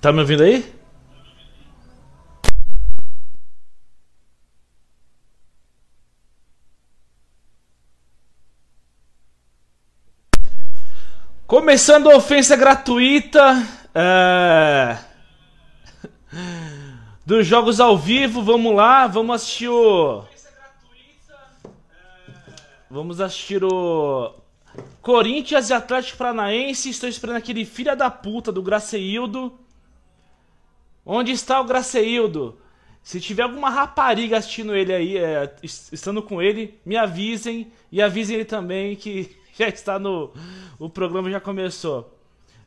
Tá me ouvindo aí? Começando a ofensa gratuita é... dos jogos ao vivo, vamos lá, vamos assistir o. Vamos assistir o Corinthians e Atlético Paranaense. Estou esperando aquele filho da puta do Graceildo. Onde está o Graceildo? Se tiver alguma rapariga assistindo ele aí, é, estando com ele, me avisem e avisem ele também que já está no. O programa já começou.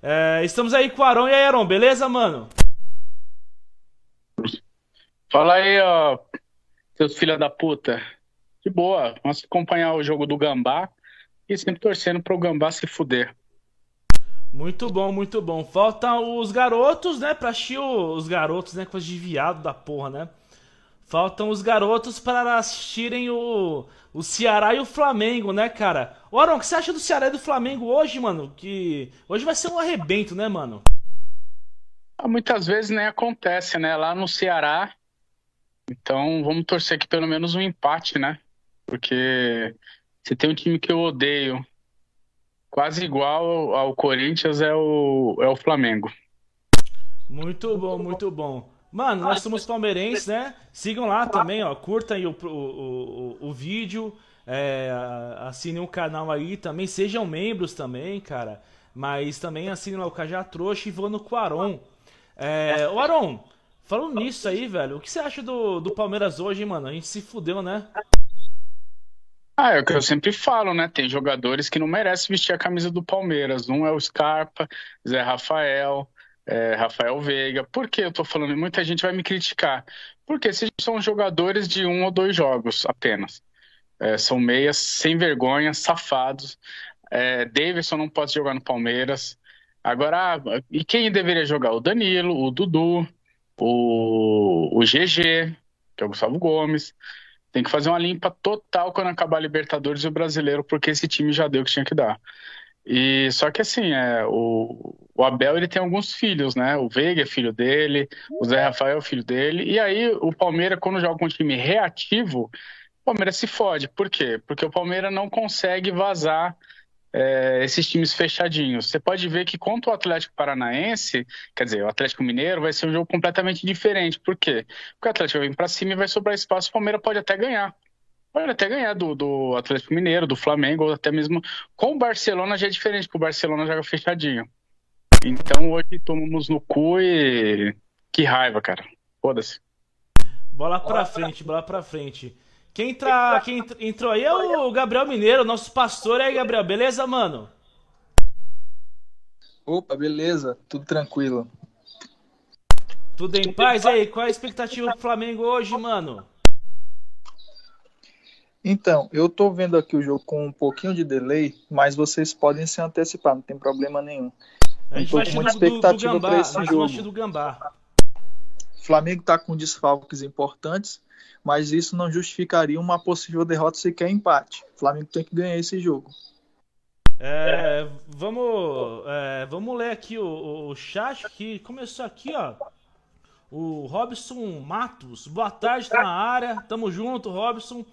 É, estamos aí com o Aron e aí, Aron, beleza, mano? Fala aí, ó, seus filha da puta. De boa, vamos acompanhar o jogo do Gambá e sempre torcendo pro Gambá se fuder. Muito bom, muito bom. Faltam os garotos, né? Pra assistir os garotos, né? Coisa de viado da porra, né? Faltam os garotos para assistirem o, o Ceará e o Flamengo, né, cara? Ô, Aron, o que você acha do Ceará e do Flamengo hoje, mano? Que hoje vai ser um arrebento, né, mano? Ah, muitas vezes nem acontece, né? Lá no Ceará. Então vamos torcer que pelo menos um empate, né? Porque se tem um time que eu odeio, quase igual ao Corinthians, é o, é o Flamengo. Muito bom, muito bom. Mano, nós somos palmeirenses, né? Sigam lá também, ó. Curtam o, o, o, o vídeo. É, assinem o canal aí também. Sejam membros também, cara. Mas também assinem lá o Cajá Trouxa e vão no Quaron. É, o Aron, falando nisso aí, velho, o que você acha do, do Palmeiras hoje, mano? A gente se fudeu, né? Ah, é o que eu sempre falo, né? Tem jogadores que não merecem vestir a camisa do Palmeiras. Um é o Scarpa, Zé Rafael, é, Rafael Veiga. Por que eu tô falando? Muita gente vai me criticar. Porque esses são jogadores de um ou dois jogos apenas. É, são meias sem vergonha, safados. É, Davidson não pode jogar no Palmeiras. Agora, e quem deveria jogar? O Danilo, o Dudu, o, o GG, que é o Gustavo Gomes. Tem que fazer uma limpa total quando acabar a Libertadores e o Brasileiro, porque esse time já deu o que tinha que dar. E só que assim, é, o, o Abel ele tem alguns filhos, né? O Veiga é filho dele, o Zé Rafael é filho dele. E aí o Palmeiras, quando joga um time reativo, o Palmeiras se fode. Por quê? Porque o Palmeiras não consegue vazar é, esses times fechadinhos. Você pode ver que contra o Atlético Paranaense, quer dizer, o Atlético Mineiro vai ser um jogo completamente diferente. Por quê? Porque o Atlético vir para cima e vai sobrar espaço, o Palmeiras pode até ganhar. Pode até ganhar do, do Atlético Mineiro, do Flamengo, ou até mesmo com o Barcelona já é diferente, porque o Barcelona joga fechadinho. Então hoje tomamos no cu e. Que raiva, cara. Foda-se. Bola pra frente, bola pra frente. Quem, entra, quem entrou aí é o Gabriel Mineiro, nosso pastor aí, Gabriel. Beleza, mano? Opa, beleza. Tudo tranquilo. Tudo em paz aí? Qual é a expectativa do Flamengo hoje, mano? Então, eu tô vendo aqui o jogo com um pouquinho de delay, mas vocês podem se antecipar, não tem problema nenhum. A gente vai muita expectativa para esse jogo. Do Gambá. O Flamengo está com desfalques importantes, mas isso não justificaria uma possível derrota sequer empate. O Flamengo tem que ganhar esse jogo. É, vamos, é, vamos ler aqui o, o chat que começou aqui, ó. O Robson Matos, boa tarde, tá na área. Tamo junto, Robson.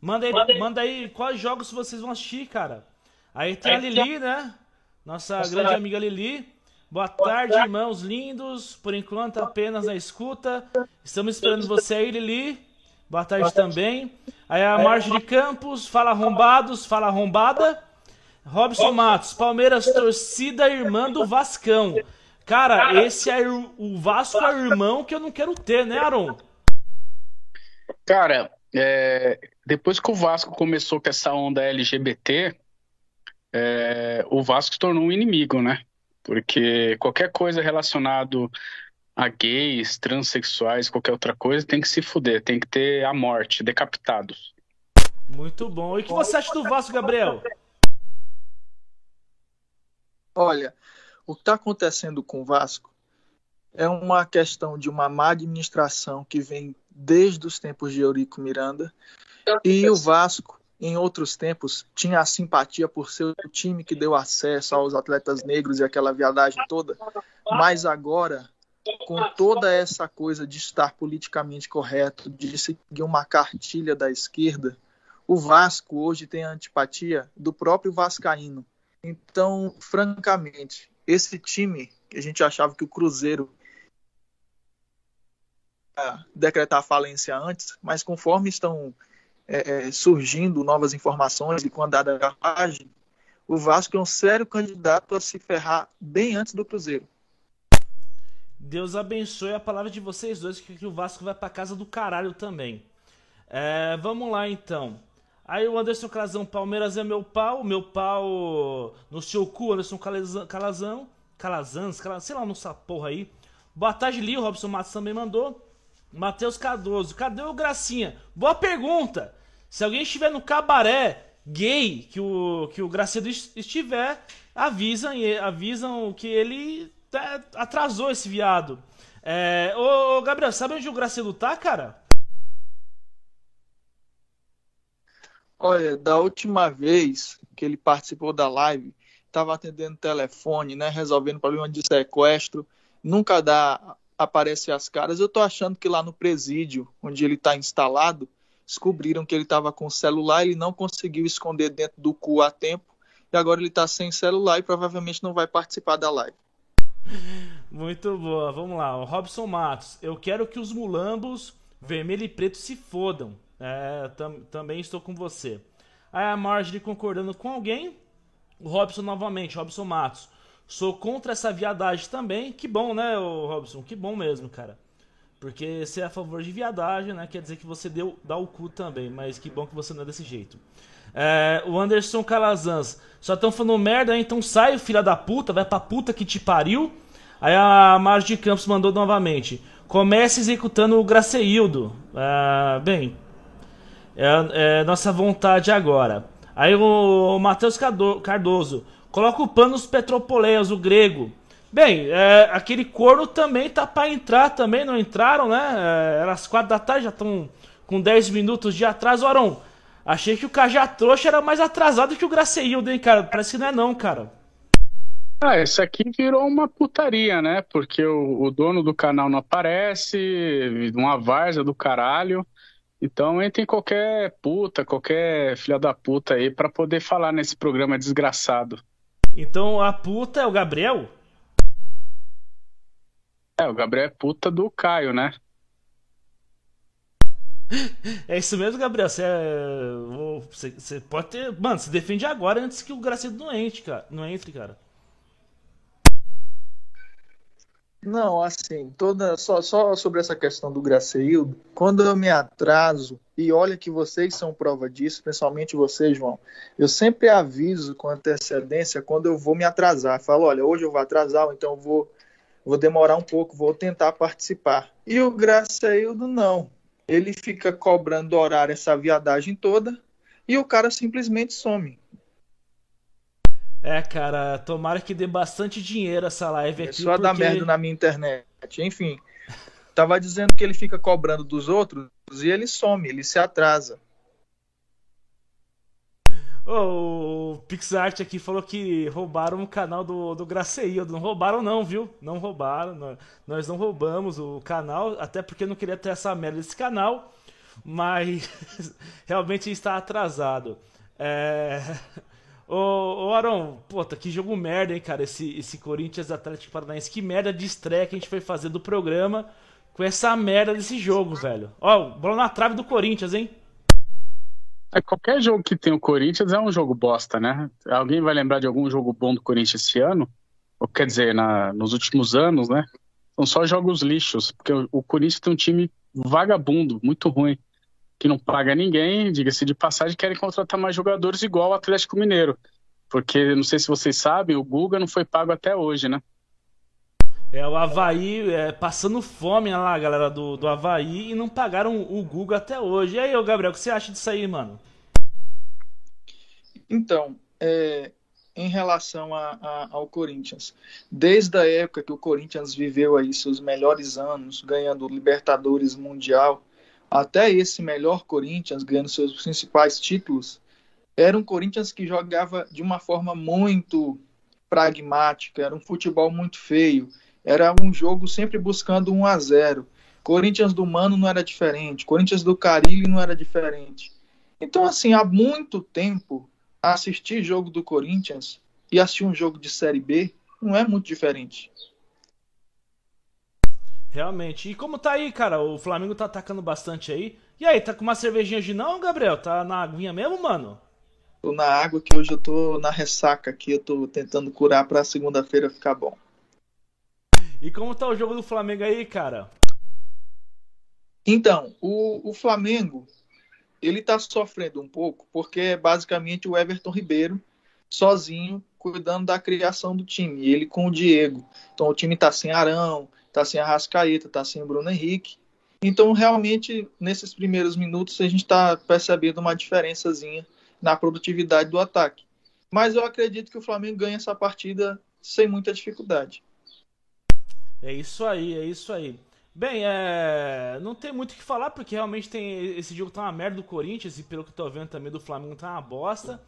Manda aí, manda aí, manda aí quais jogos vocês vão assistir, cara. Aí tem a Lili, né? Nossa grande amiga Lili. Boa tarde, irmãos lindos. Por enquanto, apenas na escuta. Estamos esperando você aí, Lili. Boa tarde também. Aí a Marjorie Campos, fala arrombados, fala arrombada. Robson Matos, Palmeiras, torcida irmã do Vascão. Cara, esse é o Vasco é irmão que eu não quero ter, né, Aron? Cara, é, depois que o Vasco começou com essa onda LGBT, é, o Vasco se tornou um inimigo, né? Porque qualquer coisa relacionado a gays, transexuais, qualquer outra coisa, tem que se fuder, tem que ter a morte, decapitados. Muito bom. E o que você acha do Vasco, Gabriel? Olha, o que está acontecendo com o Vasco é uma questão de uma má administração que vem desde os tempos de Eurico Miranda. E o Vasco, em outros tempos, tinha a simpatia por ser o time que deu acesso aos atletas negros e aquela viadagem toda. Mas agora com toda essa coisa de estar politicamente correto, de seguir uma cartilha da esquerda, o Vasco hoje tem a antipatia do próprio Vascaíno. Então, francamente, esse time que a gente achava que o Cruzeiro ia decretar falência antes, mas conforme estão é, é, surgindo novas informações e com a dada garagem, o Vasco é um sério candidato a se ferrar bem antes do Cruzeiro. Deus abençoe a palavra de vocês dois, que o Vasco vai para casa do caralho também. É, vamos lá então. Aí o Anderson Calazão, Palmeiras é meu pau, meu pau no seu cu, Anderson Calazão, Calazão, Calazans, sei lá, nessa porra aí. Boa tarde, Lio, Robson Matos também mandou. Matheus Cardoso, cadê o Gracinha? Boa pergunta. Se alguém estiver no cabaré gay que o, que o Gracedo estiver, avisam, avisam que ele tá, atrasou esse viado. É, ô, Gabriel, sabe onde o Gracedo tá, cara? Olha, da última vez que ele participou da live, estava atendendo telefone, né, resolvendo problema de sequestro, nunca dá aparece as caras. Eu tô achando que lá no presídio, onde ele está instalado, descobriram que ele estava com celular, ele não conseguiu esconder dentro do cu a tempo, e agora ele está sem celular e provavelmente não vai participar da live. Muito boa, vamos lá. O Robson Matos, eu quero que os mulambos vermelho e preto se fodam. É, tam, também estou com você. Aí a Marjorie concordando com alguém. O Robson novamente, Robson Matos. Sou contra essa viadagem também. Que bom, né, Robson? Que bom mesmo, cara. Porque se é a favor de viadagem, né? Quer dizer que você deu, dá o cu também. Mas que bom que você não é desse jeito. É, o Anderson Calazans. Só estão falando merda, hein? então sai, filha da puta. Vai pra puta que te pariu. Aí a Marjorie Campos mandou novamente. Comece executando o Graceildo. É, bem, é, é nossa vontade agora. Aí o, o Matheus Cardoso. Coloca o pano nos Petropoleias, o grego. Bem, é, aquele corno também tá para entrar também, não entraram, né? É, era às quatro da tarde, já estão com 10 minutos de atraso. Aron, achei que o Cajá Trouxa era mais atrasado que o Graceildo, hein, cara? Parece que não é não, cara. Ah, isso aqui virou uma putaria, né? Porque o, o dono do canal não aparece, uma várzea do caralho. Então entra em qualquer puta, qualquer filha da puta aí para poder falar nesse programa desgraçado. Então a puta é o Gabriel? É, o Gabriel é puta do Caio, né? É isso mesmo, Gabriel. Você, é... você, pode ter. Mano, se defende agora antes que o Gracido não entre, cara. Não entre, cara. Não, assim, toda só, só sobre essa questão do Graceildo, quando eu me atraso, e olha que vocês são prova disso, principalmente você, João, eu sempre aviso com antecedência quando eu vou me atrasar. Falo, olha, hoje eu vou atrasar, então eu vou vou demorar um pouco, vou tentar participar. E o Graceildo não. Ele fica cobrando horário essa viadagem toda e o cara simplesmente some. É, cara, tomara que dê bastante dinheiro essa live aqui. É só porque... dar merda na minha internet. Enfim, tava dizendo que ele fica cobrando dos outros e ele some, ele se atrasa. O PixArt aqui falou que roubaram o canal do, do Graceildo. Não roubaram, não, viu? Não roubaram. Nós não roubamos o canal, até porque eu não queria ter essa merda desse canal. Mas realmente está atrasado. É. Ô, ô Aron, puta, que jogo merda, hein, cara, esse, esse Corinthians Atlético Paranaense. Que merda de estreia que a gente foi fazer do programa com essa merda desse jogo, velho. Ó, bola na trave do Corinthians, hein? É, qualquer jogo que tem o Corinthians é um jogo bosta, né? Alguém vai lembrar de algum jogo bom do Corinthians esse ano? Ou quer dizer, na, nos últimos anos, né? São só jogos lixos, porque o, o Corinthians tem um time vagabundo, muito ruim, que não paga ninguém, diga-se de passagem, querem contratar mais jogadores igual o Atlético Mineiro. Porque, não sei se vocês sabem, o Guga não foi pago até hoje, né? É, o Havaí é, passando fome lá, galera do, do Havaí, e não pagaram o Google até hoje. E aí, Gabriel, o que você acha disso aí, mano? Então, é, em relação a, a, ao Corinthians, desde a época que o Corinthians viveu aí seus melhores anos, ganhando Libertadores Mundial, até esse melhor Corinthians, ganhando seus principais títulos, era um Corinthians que jogava de uma forma muito pragmática, era um futebol muito feio Era um jogo sempre buscando 1 a 0 Corinthians do Mano não era diferente, Corinthians do Carilli não era diferente. Então, assim, há muito tempo assistir jogo do Corinthians e assistir um jogo de Série B não é muito diferente. Realmente. E como tá aí, cara? O Flamengo tá atacando bastante aí. E aí, tá com uma cervejinha de não, Gabriel? Tá na aguinha mesmo, mano? Tô na água que hoje eu tô na ressaca aqui, eu tô tentando curar pra segunda-feira ficar bom. E como tá o jogo do Flamengo aí, cara? Então, o, o Flamengo, ele tá sofrendo um pouco, porque é basicamente o Everton Ribeiro sozinho cuidando da criação do time, ele com o Diego. Então o time tá sem Arão, tá sem Arrascaeta, tá sem Bruno Henrique. Então, realmente, nesses primeiros minutos, a gente está percebendo uma diferençazinha na produtividade do ataque. Mas eu acredito que o Flamengo ganha essa partida sem muita dificuldade. É isso aí, é isso aí. Bem, é... não tem muito o que falar, porque realmente tem esse jogo tá uma merda do Corinthians e pelo que eu tô vendo também do Flamengo tá uma bosta.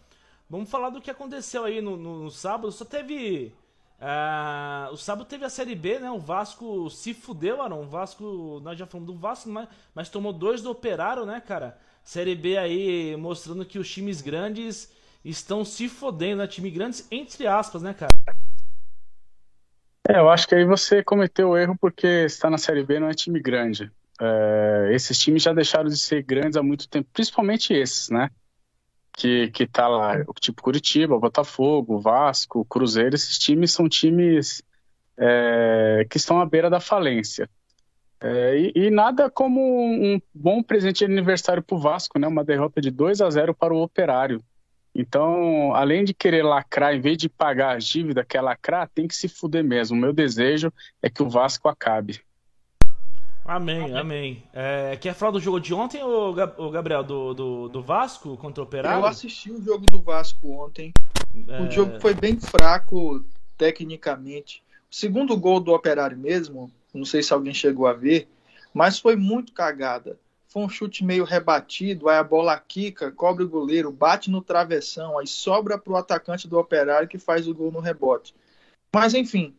Vamos falar do que aconteceu aí no, no, no sábado. Só teve Uh, o sábado teve a Série B, né? O Vasco se fudeu, Arão. O Vasco, nós já falamos do Vasco, mas, mas tomou dois do Operário, né, cara? Série B aí mostrando que os times grandes estão se fodendo, né? Time grandes, entre aspas, né, cara? É, eu acho que aí você cometeu o erro porque está na Série B, não é time grande. É, esses times já deixaram de ser grandes há muito tempo, principalmente esses, né? que, que tá lá, tipo Curitiba, Botafogo, Vasco, Cruzeiro, esses times são times é, que estão à beira da falência. É, e, e, nada como um bom presente de aniversário para o Vasco, né? Uma derrota de 2 a 0 para o Operário. Então, além de querer lacrar, em vez de pagar a dívida que é lacrar, tem que se fuder mesmo. O meu desejo é que o Vasco acabe. Amém, amém. É, quer falar do jogo de ontem, ou, Gabriel, do, do, do, Vasco contra o Operário? Eu assisti o jogo do Vasco ontem. É... O jogo foi bem fraco tecnicamente. O segundo gol do Operário mesmo, não sei se alguém chegou a ver, mas foi muito cagada. Foi um chute meio rebatido, aí a bola quica, cobre o goleiro, bate no travessão, aí sobra para o atacante do Operário que faz o gol no rebote. Mas enfim,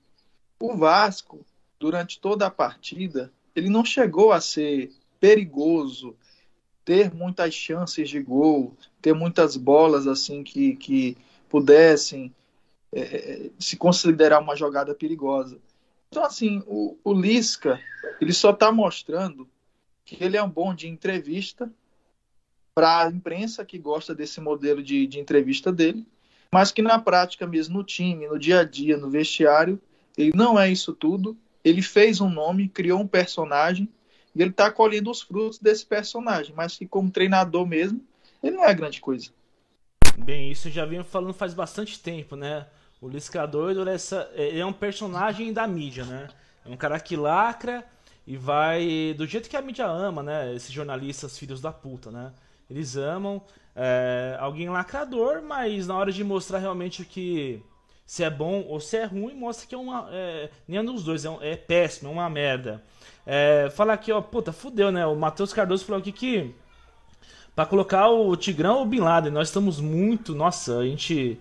o Vasco, durante toda a partida, ele não chegou a ser perigoso, ter muitas chances de gol, ter muitas bolas assim que, que pudessem é, se considerar uma jogada perigosa. Então, assim, o, o Lisca, ele só está mostrando que ele é um bom de entrevista para a imprensa que gosta desse modelo de, de entrevista dele, mas que na prática mesmo, no time, no dia a dia, no vestiário, ele não é isso tudo ele fez um nome, criou um personagem e ele está colhendo os frutos desse personagem, mas que como treinador mesmo, ele não é grande coisa. Bem, isso já venho falando faz bastante tempo, né? O Lisca Doido ele é um personagem da mídia, né? É um cara que lacra e vai do jeito que a mídia ama, né? Esses jornalistas filhos da puta, né? Eles amam é, alguém lacrador, mas na hora de mostrar realmente o que se é bom ou se é ruim, mostra que é uma. É, nenhum dos dois, é, um, é péssimo, é uma merda. É, falar aqui, ó, puta, fudeu, né? O Matheus Cardoso falou aqui que. Pra colocar o Tigrão ou o Bin Laden, nós estamos muito. Nossa, a gente.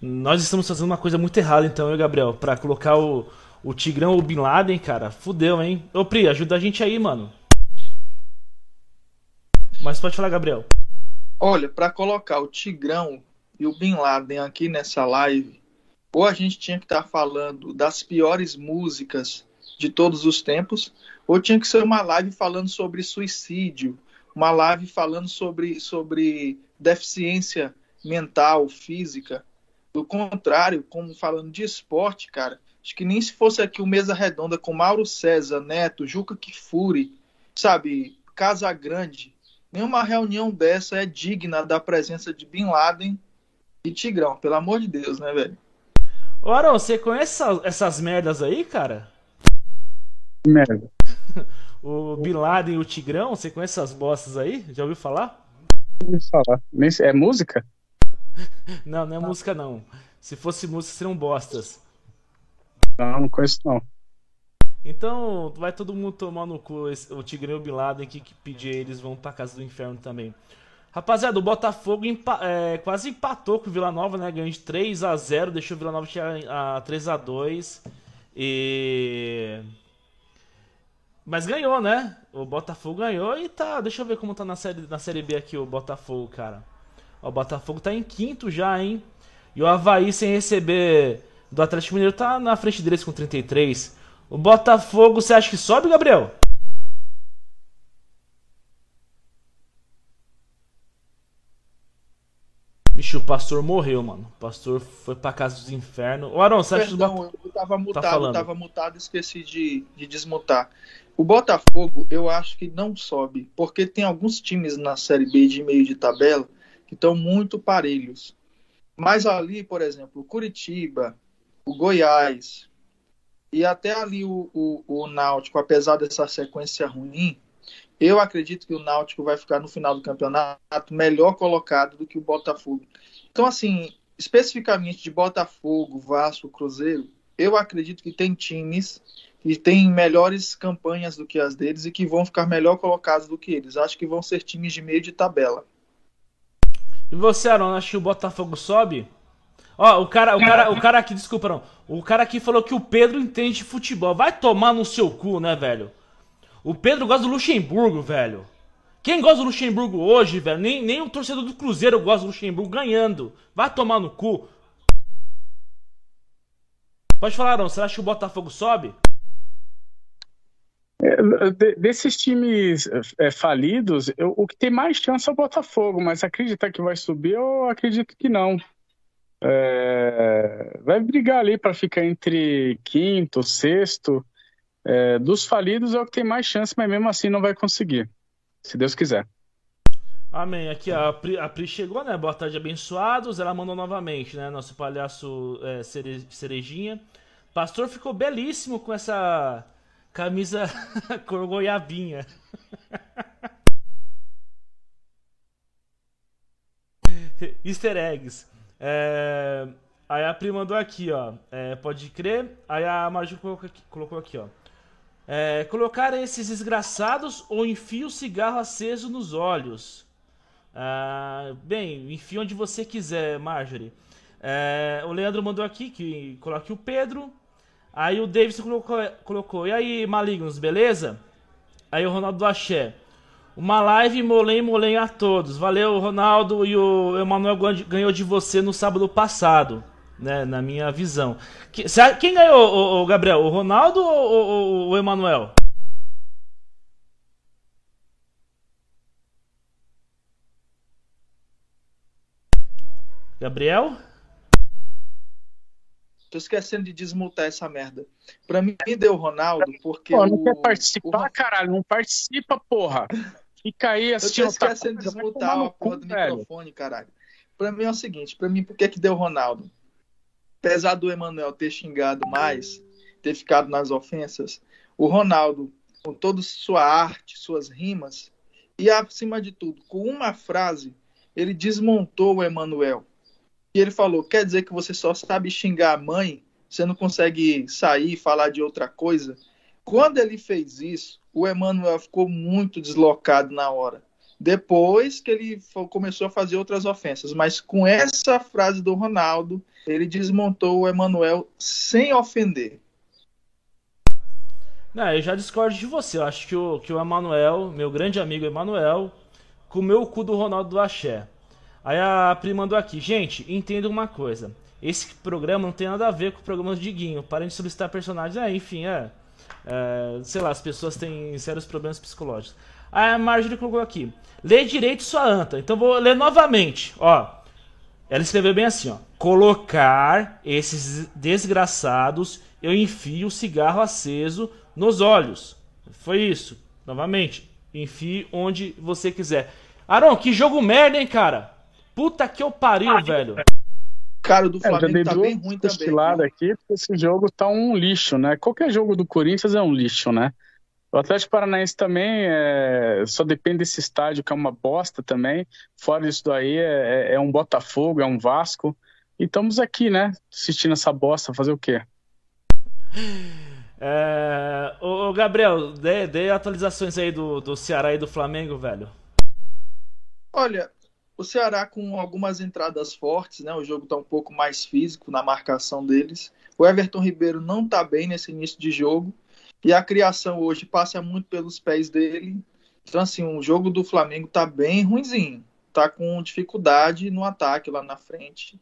Nós estamos fazendo uma coisa muito errada, então, eu, Gabriel, pra colocar o, o Tigrão o Bin Laden, cara. Fudeu, hein? Ô, Pri, ajuda a gente aí, mano. Mas pode falar, Gabriel. Olha, para colocar o Tigrão e o Bin Laden aqui nessa live, ou a gente tinha que estar falando das piores músicas de todos os tempos, ou tinha que ser uma live falando sobre suicídio, uma live falando sobre, sobre deficiência mental, física. Do contrário, como falando de esporte, cara, acho que nem se fosse aqui o Mesa Redonda com Mauro César, Neto, Juca Kifuri, sabe, Casa Grande, nenhuma reunião dessa é digna da presença de Bin Laden e Tigrão, pelo amor de Deus, né, velho? Ô Arão, você conhece essas, essas merdas aí, cara? Merda. o Bin Laden e o Tigrão, você conhece essas bostas aí? Já ouviu falar? Ouvi falar. É música? não, não é música não. Se fosse música, seriam bostas. Não, não conheço não. Então, vai todo mundo tomar no cu o Tigrão e o Bin Laden que, que pedir eles vão pra casa do inferno também. Rapaziada, o Botafogo empa é, quase empatou com o Vila Nova, né? Ganhou de 3 a 0 deixou o Vila Nova chegar a 3 a 2 E. Mas ganhou, né? O Botafogo ganhou e tá. Deixa eu ver como tá na série, na série B aqui o Botafogo, cara. O Botafogo tá em quinto já, hein? E o Havaí sem receber do Atlético Mineiro tá na frente deles com 33. O Botafogo, você acha que sobe, Gabriel? Vixe, o pastor morreu, mano. O pastor foi pra casa dos infernos. Ô, Arão, você acha Perdão, que... eu tava tá mutado, tá tava mutado, esqueci de, de desmutar. O Botafogo, eu acho que não sobe, porque tem alguns times na Série B de meio de tabela que estão muito parelhos. Mas ali, por exemplo, o Curitiba, o Goiás e até ali o, o, o Náutico, apesar dessa sequência ruim, eu acredito que o Náutico vai ficar no final do campeonato melhor colocado do que o Botafogo. Então, assim, especificamente de Botafogo, Vasco, Cruzeiro, eu acredito que tem times que têm melhores campanhas do que as deles e que vão ficar melhor colocados do que eles. Acho que vão ser times de meio de tabela. E você, Aaron, acha que o Botafogo sobe? Ó, o cara, o cara, o cara aqui, desculpa, não. O cara aqui falou que o Pedro entende de futebol. Vai tomar no seu cu, né, velho? O Pedro gosta do Luxemburgo, velho. Quem gosta do Luxemburgo hoje, velho? Nem, nem o torcedor do Cruzeiro gosta do Luxemburgo ganhando. Vai tomar no cu. Pode falar, não. Você acha que o Botafogo sobe? É, desses times é, falidos, eu, o que tem mais chance é o Botafogo, mas acreditar que vai subir, eu acredito que não. É, vai brigar ali para ficar entre quinto, sexto. É, dos falidos é o que tem mais chance, mas mesmo assim não vai conseguir, se Deus quiser. Amém. Aqui a Pri, a Pri chegou, né? Boa tarde, abençoados. Ela mandou novamente, né? Nosso palhaço é, cerejinha. Pastor ficou belíssimo com essa Camisa cor goiabinha. Easter eggs. É... Aí a Pri mandou aqui, ó. É, pode crer. Aí a Marju colocou aqui, colocou aqui ó. É, colocar esses desgraçados ou enfia o cigarro aceso nos olhos. Ah, bem, enfia onde você quiser, Marjorie. É, o Leandro mandou aqui que coloque o Pedro. Aí o Davis colocou, colocou, e aí, malignos, beleza? Aí o Ronaldo do Axé. Uma live molém, molém a todos. Valeu, Ronaldo. E o Emanuel ganhou de você no sábado passado, né? Na minha visão. Quem ganhou, o, Gabriel? O Ronaldo ou o Emanuel? Gabriel? Tô esquecendo de desmutar essa merda. Pra mim, deu Ronaldo, porque. Pô, não o... quer participar, o... caralho? Não participa, porra. Fica aí assistindo. Eu tô esquecendo de desmutar a porra do velho. microfone, caralho. Pra mim é o seguinte: pra mim, por que, que deu Ronaldo? Apesar do Emanuel ter xingado mais, ter ficado nas ofensas, o Ronaldo, com toda sua arte, suas rimas, e acima de tudo, com uma frase, ele desmontou o Emanuel e ele falou: quer dizer que você só sabe xingar a mãe, você não consegue sair e falar de outra coisa? Quando ele fez isso, o Emmanuel ficou muito deslocado na hora. Depois que ele começou a fazer outras ofensas. Mas com essa frase do Ronaldo, ele desmontou o Emmanuel sem ofender. Não, eu já discordo de você. Eu acho que o, que o Emanuel, meu grande amigo Emanuel, comeu o cu do Ronaldo do Axé. Aí a Pri mandou aqui, gente, entenda uma coisa. Esse programa não tem nada a ver com o programa do Diguinho. Parem de solicitar personagens. É, enfim, é, é. Sei lá, as pessoas têm sérios problemas psicológicos. A Marjorie colocou aqui. Lê direito sua anta. Então vou ler novamente. Ó. Ela escreveu bem assim, ó. Colocar esses desgraçados, eu enfio o cigarro aceso nos olhos. Foi isso. Novamente. Enfie onde você quiser. Aron, que jogo merda, hein, cara? Puta que eu pariu, ah, velho. Cara, o do Flamengo é, tá bem ruim também. lado aqui, porque esse jogo tá um lixo, né? Qualquer jogo do Corinthians é um lixo, né? O Atlético Paranaense também é... só depende desse estádio, que é uma bosta também. Fora isso daí, é, é, é um Botafogo, é um Vasco. E estamos aqui, né? Assistindo essa bosta, fazer o quê? É... Ô, Gabriel, dê, dê atualizações aí do, do Ceará e do Flamengo, velho. Olha, o Ceará com algumas entradas fortes, né? O jogo está um pouco mais físico na marcação deles. O Everton Ribeiro não está bem nesse início de jogo. E a criação hoje passa muito pelos pés dele. Então, assim, o jogo do Flamengo está bem ruimzinho. Tá com dificuldade no ataque lá na frente.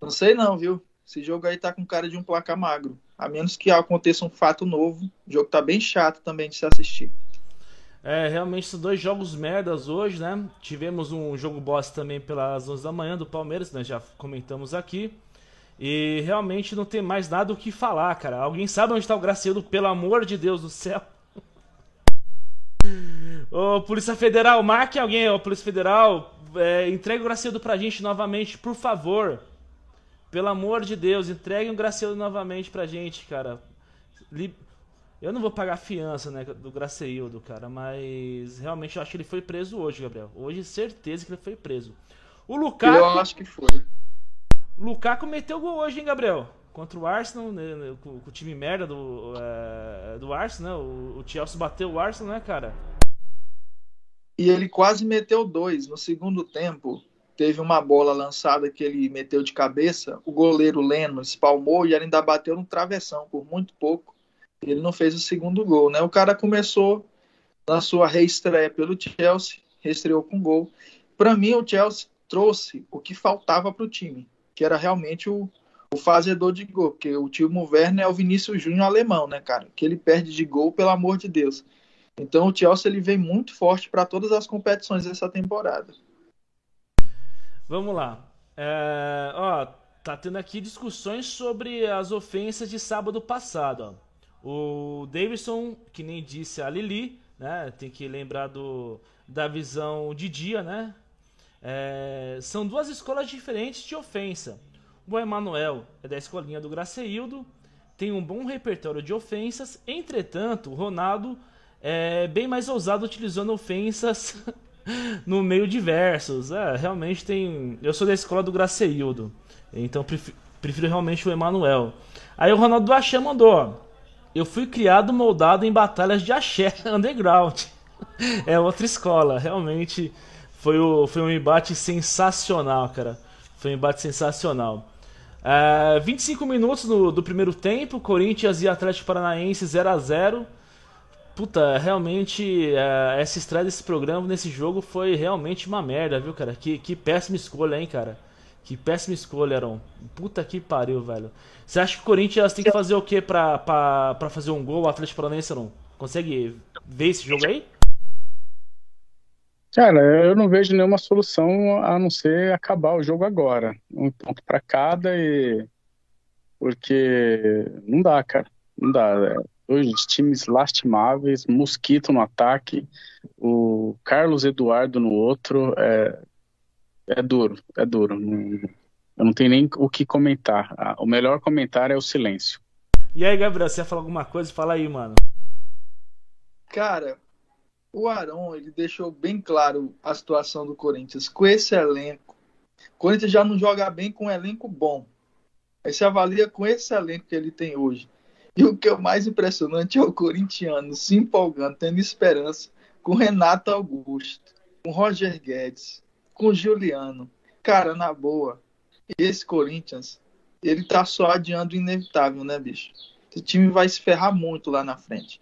Não sei não, viu? Esse jogo aí tá com cara de um placar magro. A menos que aconteça um fato novo. O jogo tá bem chato também de se assistir. É, realmente são dois jogos merdas hoje, né? Tivemos um jogo boss também pelas 11 da manhã do Palmeiras, né? Já comentamos aqui. E realmente não tem mais nada o que falar, cara. Alguém sabe onde está o Graciano, pelo amor de Deus do céu? Ô, Polícia Federal, marque alguém, ô, Polícia Federal. É, entregue o Graciano pra gente novamente, por favor. Pelo amor de Deus, entregue o Graciano novamente pra gente, cara. Eu não vou pagar fiança, né, do Graceildo, cara, mas realmente eu acho que ele foi preso hoje, Gabriel. Hoje, certeza que ele foi preso. O Lukaku... Eu acho que foi. O Lukaku meteu gol hoje, hein, Gabriel? Contra o Arsenal, né, né com, o time merda do, é, do Arsenal, né? O, o Chelsea bateu o Arsenal, né, cara? E ele quase meteu dois. No segundo tempo, teve uma bola lançada que ele meteu de cabeça, o goleiro Leno espalmou e ele ainda bateu no travessão por muito pouco ele não fez o segundo gol, né? O cara começou na sua reestreia pelo Chelsea, reestreou com gol. Para mim, o Chelsea trouxe o que faltava para o time, que era realmente o, o fazedor de gol, porque o Timo Werner é o Vinícius Júnior alemão, né, cara? Que ele perde de gol, pelo amor de Deus. Então o Chelsea ele vem muito forte para todas as competições dessa temporada. Vamos lá. É, ó, tá tendo aqui discussões sobre as ofensas de sábado passado, ó. O Davidson, que nem disse a Lili, né? Tem que lembrar do, da visão de dia, né? É, são duas escolas diferentes de ofensa. O Emanuel é da escolinha do Graceildo, tem um bom repertório de ofensas, entretanto, o Ronaldo é bem mais ousado utilizando ofensas no meio de versos. É, realmente tem. Eu sou da escola do Graceildo, então prefiro, prefiro realmente o Emanuel. Aí o Ronaldo do Axé mandou. Eu fui criado moldado em batalhas de axé underground. É outra escola, realmente foi, o, foi um embate sensacional, cara. Foi um embate sensacional. É, 25 minutos no, do primeiro tempo, Corinthians e Atlético Paranaense 0 a 0 Puta, realmente, é, essa estreia desse programa nesse jogo foi realmente uma merda, viu, cara? Que, que péssima escolha, hein, cara? Que péssima escolha, Aaron. Puta que pariu, velho. Você acha que o Corinthians tem que fazer o que pra, pra, pra fazer um gol? O Atlético Paranaense não consegue ver esse jogo aí? Cara, eu não vejo nenhuma solução a não ser acabar o jogo agora. Um ponto para cada e. Porque não dá, cara. Não dá. É, dois times lastimáveis, Mosquito no ataque, o Carlos Eduardo no outro. É, é duro, é duro. Não, eu não tenho nem o que comentar. O melhor comentário é o silêncio. E aí, Gabriel, você ia falar alguma coisa? Fala aí, mano. Cara, o Arão, ele deixou bem claro a situação do Corinthians. Com esse elenco, o Corinthians já não joga bem com um elenco bom. Aí se avalia com esse elenco que ele tem hoje. E o que é o mais impressionante é o corintiano se empolgando, tendo esperança com Renato Augusto, com Roger Guedes, com Juliano. Cara, na boa, esse Corinthians, ele tá só adiando o inevitável, né, bicho? Esse time vai se ferrar muito lá na frente.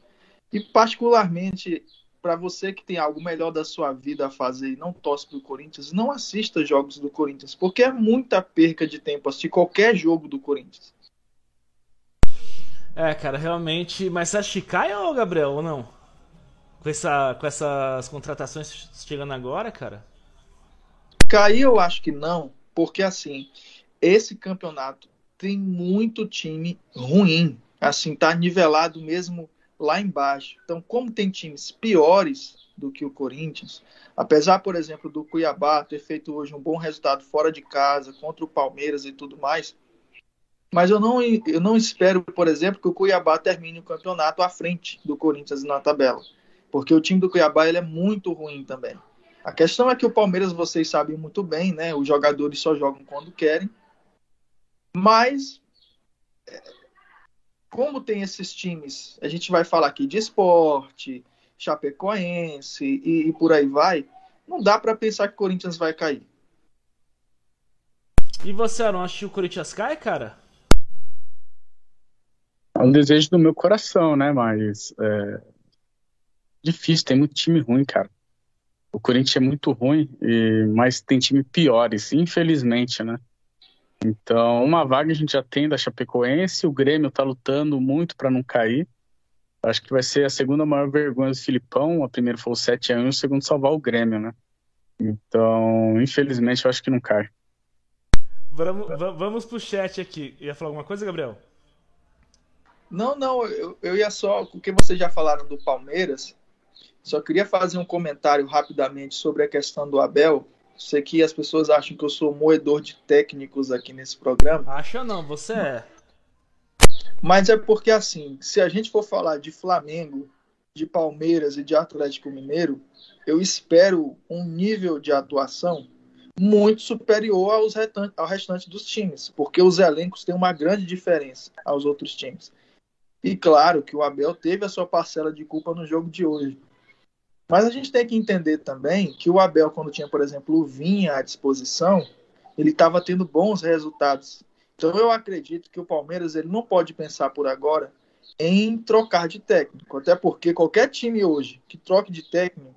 E particularmente para você que tem algo melhor da sua vida a fazer e não torce pro Corinthians, não assista jogos do Corinthians, porque é muita perca de tempo assistir qualquer jogo do Corinthians. É, cara, realmente. Mas você acha que cai, Gabriel, ou não? Com, essa, com essas contratações chegando agora, cara? Cair eu acho que não, porque assim, esse campeonato tem muito time ruim, assim, tá nivelado mesmo lá embaixo. Então, como tem times piores do que o Corinthians, apesar, por exemplo, do Cuiabá ter feito hoje um bom resultado fora de casa, contra o Palmeiras e tudo mais, mas eu não, eu não espero, por exemplo, que o Cuiabá termine o campeonato à frente do Corinthians na tabela, porque o time do Cuiabá ele é muito ruim também. A questão é que o Palmeiras, vocês sabem muito bem, né? Os jogadores só jogam quando querem. Mas, é, como tem esses times, a gente vai falar aqui de esporte, Chapecoense e, e por aí vai, não dá para pensar que o Corinthians vai cair. E você, Aaron, acha que o Corinthians cai, cara? É um desejo do meu coração, né? Mas é difícil, tem muito time ruim, cara. O Corinthians é muito ruim, e... mas tem time piores, infelizmente, né? Então, uma vaga a gente já tem da Chapecoense, o Grêmio tá lutando muito para não cair. Acho que vai ser a segunda maior vergonha do Filipão. A primeira foi o 7 a 1 e o segundo salvar o Grêmio, né? Então, infelizmente, eu acho que não cai. Vamos, vamos pro chat aqui. Ia falar alguma coisa, Gabriel? Não, não, eu, eu ia só, porque vocês já falaram do Palmeiras, só queria fazer um comentário rapidamente sobre a questão do Abel. Sei que as pessoas acham que eu sou moedor de técnicos aqui nesse programa. Acha não, você é. Mas é porque, assim, se a gente for falar de Flamengo, de Palmeiras e de Atlético Mineiro, eu espero um nível de atuação muito superior aos ao restante dos times, porque os elencos têm uma grande diferença aos outros times. E claro que o Abel teve a sua parcela de culpa no jogo de hoje. Mas a gente tem que entender também que o Abel, quando tinha, por exemplo, o Vinha à disposição, ele estava tendo bons resultados. Então eu acredito que o Palmeiras ele não pode pensar por agora em trocar de técnico, até porque qualquer time hoje que troque de técnico,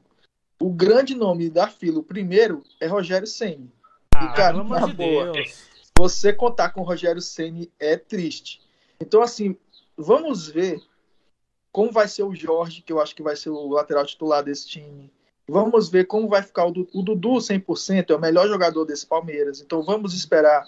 o grande nome da fila, o primeiro, é Rogério Ceni. Ah, e cara, na de boa, Deus. você contar com o Rogério Ceni é triste. Então assim, vamos ver como vai ser o Jorge, que eu acho que vai ser o lateral titular desse time. Vamos ver como vai ficar o, Dudu 100%, é o melhor jogador desse Palmeiras. Então vamos esperar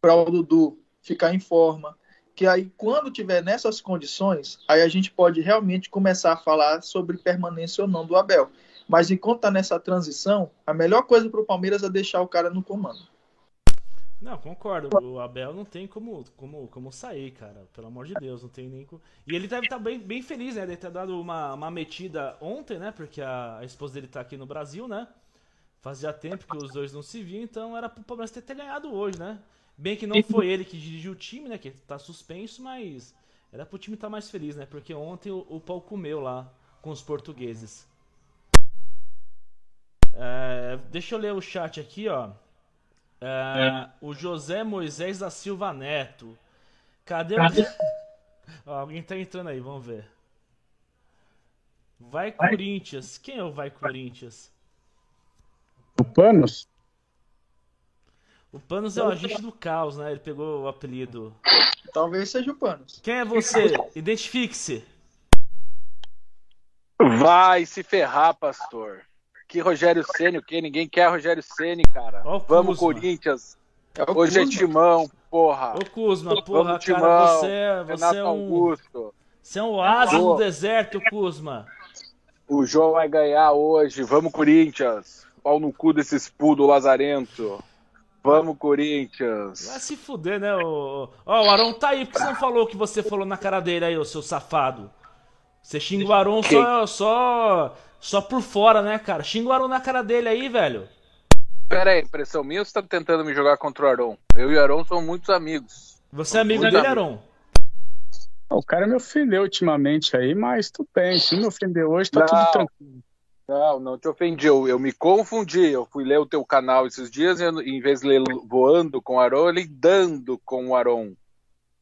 para o Dudu ficar em forma. Que aí, quando tiver nessas condições, aí a gente pode realmente começar a falar sobre permanência ou não do Abel. Mas enquanto está nessa transição, a melhor coisa para o Palmeiras é deixar o cara no comando. Não, concordo. O Abel não tem como, como, como sair, cara. Pelo amor de Deus, não tem nem. como... E ele deve estar tá bem, bem feliz, né? Deve ter dado uma, uma metida ontem, né? Porque a, esposa dele tá aqui no Brasil, né? Fazia tempo que os dois não se viam, então era pro Palmeiras ter, ter ganhado hoje, né? Bem que não foi ele que dirigiu o time, né? Que tá suspenso, mas era pro time estar tá mais feliz, né? Porque ontem o, o pau comeu lá com os portugueses. É, deixa eu ler o chat aqui, ó. É, é. O José Moisés da Silva Neto. Cadê o. alguém tá entrando aí, vamos ver. Vai Corinthians. Quem é o Vai Corinthians? O Panos? O Panos é o agente do caos, né? Ele pegou o apelido. Talvez seja o Panos. Quem é você? Identifique-se. Vai se ferrar, pastor. Que Rogério Ceni, o que? Ninguém quer Rogério Ceni, cara. Ó, Vamos, Corinthians. É Hoje é Timão, porra. Ô, Kuzma, porra, Vamos, Timão, cara, você, é, você é um... Augusto. Você é um oásis no deserto, Kuzma. O João vai ganhar hoje. Vamos, Corinthians. Pau no cu desse do lazarento. Vamos, Corinthians. Vai se fuder, né? Ó, oh, o Arão tá aí. Por que você não falou o que você falou na cara dele aí, ô seu safado? Você xinga o Arão só, só só por fora, né, cara? Xinga o Aron na cara dele aí, velho. Pera aí, impressão minha ou você tá tentando me jogar contra o Aron? Eu e o Aron somos muitos amigos. Você é amigo dele, Aron? O cara me ofendeu ultimamente aí, mas tudo bem. Se me ofendeu hoje, tá não, tudo tranquilo. Não, não te ofendi. Eu, eu, me confundi. Eu fui ler o teu canal esses dias e em vez de ler voando com o Aron, eu li dando com o Aron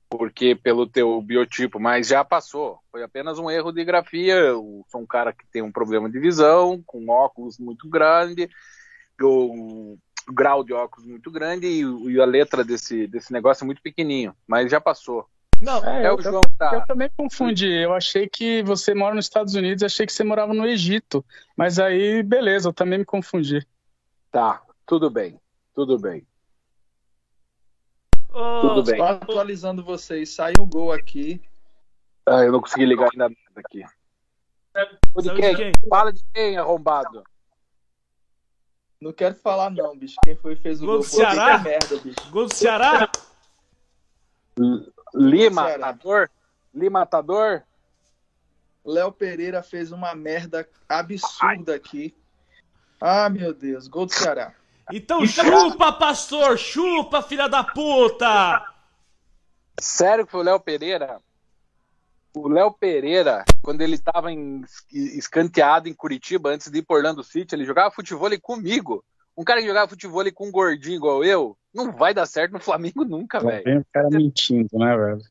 porque pelo teu biotipo, mas já passou. Foi apenas um erro de grafia. Eu sou um cara que tem um problema de visão, com óculos muito grande, o grau de óculos muito grande e, e, a letra desse, desse negócio é muito pequenininho, mas já passou. Não, é, o João tá. Eu também confundi. Eu achei que você mora nos Estados Unidos, achei que você morava no Egito. Mas aí, beleza, eu também me confundi. Tá, tudo bem, tudo bem. Oh, Tudo bem. Só atualizando vocês, saiu um gol aqui. Ah, eu não consegui ligar ainda aqui. De quem? quem? Fala de quem, arrombado? Não quero falar não, bicho. Quem foi fez o gol, gol do Ceará? Merda, bicho. Gol do Ceará? Lima, matador? Lima, matador? Léo Pereira fez uma merda absurda aqui. Ah, meu Deus. Gol do Ceará. Então chupa, pastor! Chupa, filha da puta! Sério que foi o Léo Pereira? O Léo Pereira, quando ele tava em, escanteado em Curitiba, antes de ir por Orlando City, ele jogava futebol comigo. Um cara que jogava futebol com um gordinho igual eu, não vai dar certo no Flamengo nunca, velho. Tem o cara mentindo, né, velho?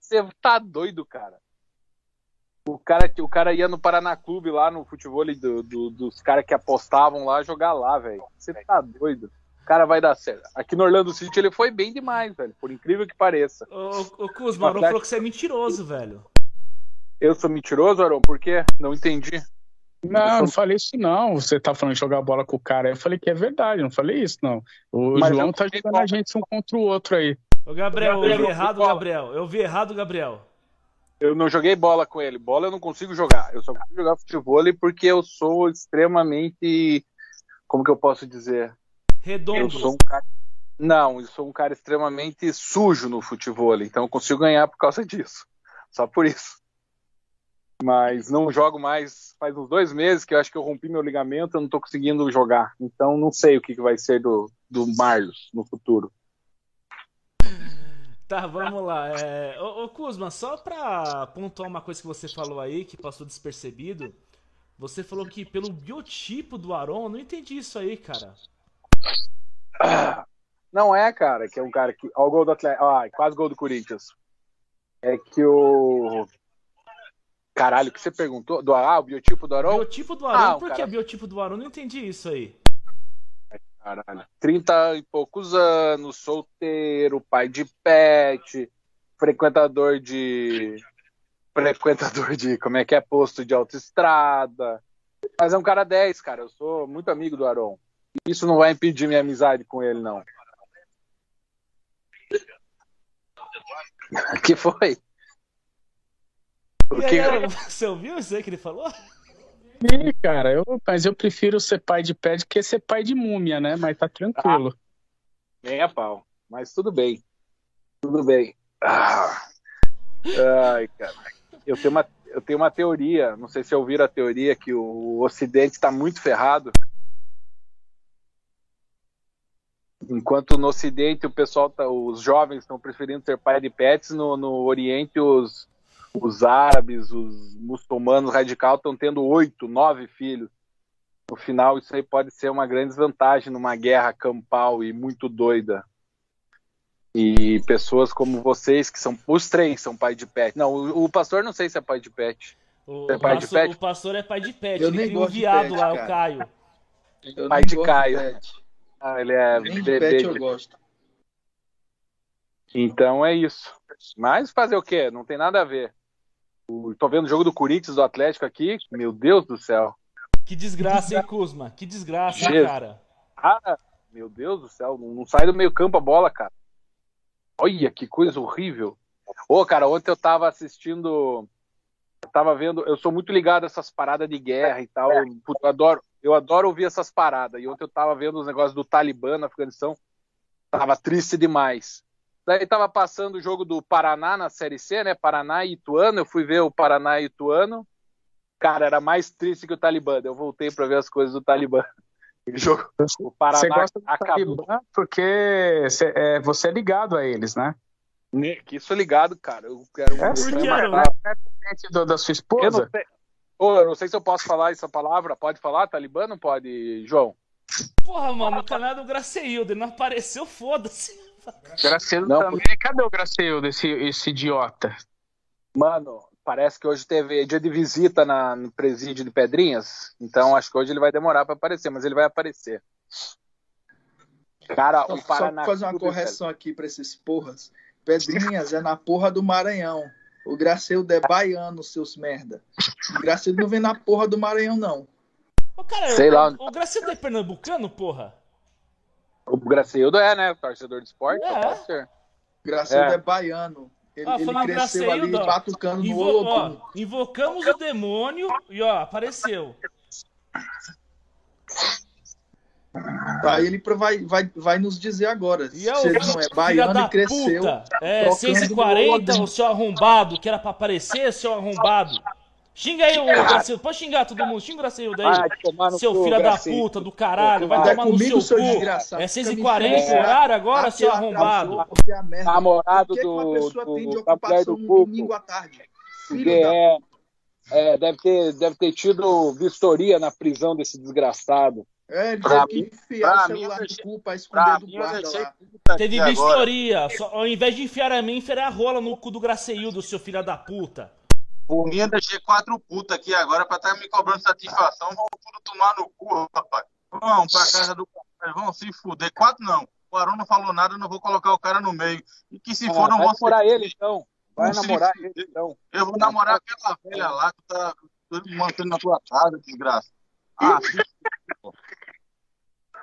Você tá doido, cara. O cara, o cara ia no Paraná Clube lá no futebol do, do, dos caras que apostavam lá jogar lá, velho. Você tá doido. O cara vai dar certo. Aqui no Orlando City ele foi bem demais, velho. Por incrível que pareça. Ô, ô Kuzma, não falou que você é mentiroso, velho. Eu sou mentiroso, Aron? Por quê? Não entendi. Não, não falei isso não. Você tá falando de jogar bola com o cara. Eu falei que é verdade, não falei isso não. O Mas João tá jogando a gente um contra o outro aí. Ô Gabriel, eu vi errado, Gabriel. Eu vi errado, Gabriel. Eu não joguei bola com ele. Bola eu não consigo jogar. Eu só consigo jogar futebol porque eu sou extremamente. Como que eu posso dizer? Redondo. Eu sou um cara. Não, eu sou um cara extremamente sujo no futebol. Então eu consigo ganhar por causa disso. Só por isso mas não jogo mais faz uns dois meses que eu acho que eu rompi meu ligamento, eu não estou conseguindo jogar. Então não sei o que, que vai ser do, do Marlos no futuro. Tá, vamos lá. É... Ô, ô Kuzma, só pra pontuar uma coisa que você falou aí, que passou despercebido, você falou que pelo biotipo do Aron, não entendi isso aí, cara. Não é, cara, que é um cara que. Ó, o gol do Atlético. Ah, quase gol do Corinthians. É que o Caralho, o que você perguntou? Do, ah, o biotipo do Arão? Biotipo do Arão? Ah, Por cara... que biotipo do Arão? Não entendi isso aí. Caralho. 30 e poucos anos, solteiro, pai de pet, frequentador de. Frequentador de. Como é que é? Posto de autoestrada. Mas é um cara 10, cara. Eu sou muito amigo do Arão. Isso não vai impedir minha amizade com ele, não. que foi? O que... Aí, você ouviu isso aí que ele falou? Sim, cara, eu, mas eu prefiro ser pai de pé do que ser pai de múmia, né? Mas tá tranquilo. Ah, a pau. Mas tudo bem. Tudo bem. Ah. Ai, cara. Eu tenho, uma, eu tenho uma teoria, não sei se ouviram a teoria, que o Ocidente está muito ferrado. Enquanto no Ocidente o pessoal, tá, os jovens estão preferindo ser pai de pets, no, no Oriente os, os árabes, os muçulmanos radicais estão tendo oito, nove filhos. No final, isso aí pode ser uma grande desvantagem numa guerra campal e muito doida. E pessoas como vocês, que são os três, são pai de pet. Não, o, o pastor não sei se é pai de pet. O, é pai pastor, de pet? o pastor é pai de pet. Eu ele nem gosto um viado pet, lá, cara. o Caio. Eu pai de Caio. De ah, ele é nem de pet eu gosto. Então é isso. Mas fazer o quê? Não tem nada a ver. Tô vendo o jogo do Corinthians, do Atlético aqui. Meu Deus do céu. Que desgraça, hein, Kuzma? Que desgraça, hein, cara? Ah, meu Deus do céu. Não, sai do meio campo a bola, cara. Olha, que coisa horrível. Ô, cara, ontem eu tava assistindo... Eu tava vendo... Eu sou muito ligado a essas paradas de guerra e tal. Eu adoro, eu adoro ouvir essas paradas. E ontem eu tava vendo os negócios do Talibã na Afeganistão. Tava triste demais. Daí estava passando o jogo do Paraná na Série C, né? Paraná e Ituano. Eu fui ver o Paraná e Ituano. Cara, era mais triste que o Talibã. Eu voltei para ver as coisas do Talibã. O jogo, o Paraná você gosta do acabou. Talibã porque você é, você é ligado a eles, né? Que isso é ligado, cara. Eu quero é, por que é do, da sua esposa. Eu não, sei, oh, eu não sei se eu posso falar essa palavra. Pode falar, Talibã? Não pode, João? Porra, mano, o canal é do Graceildo. Ele não apareceu, foda-se. Gracielo não, também. Porque... Cadê o Gracielo, esse, esse idiota? Mano, parece que hoje teve dia de visita na, no presídio de Pedrinhas. Então acho que hoje ele vai demorar para aparecer, mas ele vai aparecer. Cara, o Paraná. Só fazer uma correção aqui para esses porras. Pedrinhas é na porra do Maranhão. O Gracielo é baiano, seus merda. O Gracielo não vem na porra do Maranhão, não. Ô, cara, Sei o, lá. o Gracielo é pernambucano, porra? O Graceildo é, né? Torcedor de esporte, é. pode ser. Graceildo é. é baiano. Ele, ah, ele cresceu ali batucando no outro. invocamos o demônio e ó, apareceu. Tá, ele vai, vai, vai nos dizer agora. Se ele não é baiano e cresceu. Puta. É, 6h40, o seu arrombado, que era pra aparecer, seu arrombado. Xinga aí o Gracildo. Pode xingar todo mundo. Xinga o Gracildo aí. Seu filho da puta do caralho. Vai tomar no seu, seu cu. É 6h40 o horário agora, seu arrombado. Namorado do. Uma pessoa tem de ocupação no domingo à tarde. É, é, deve, ter, deve ter tido vistoria na prisão desse desgraçado. É, ele Pra teve mim- que enfiar o celular cu pra esconder do guarda lá. puta Teve vistoria. Só- ao invés de enfiar a mim, enfiar a rola no cu do Graceildo, seu filho da puta. Por mim, eu deixei quatro putas aqui agora pra estar me cobrando satisfação. Vão tudo tomar no cu, rapaz. Vão pra casa do papai, vão se fuder. Quatro não. O Arão não falou nada, eu não vou colocar o cara no meio. E que se for, não vou namorar ele, então. Vai Não namorar ele, então. Eu vou namorar aquela velha lá que tá mantendo na tua casa, desgraça. Ah, pô.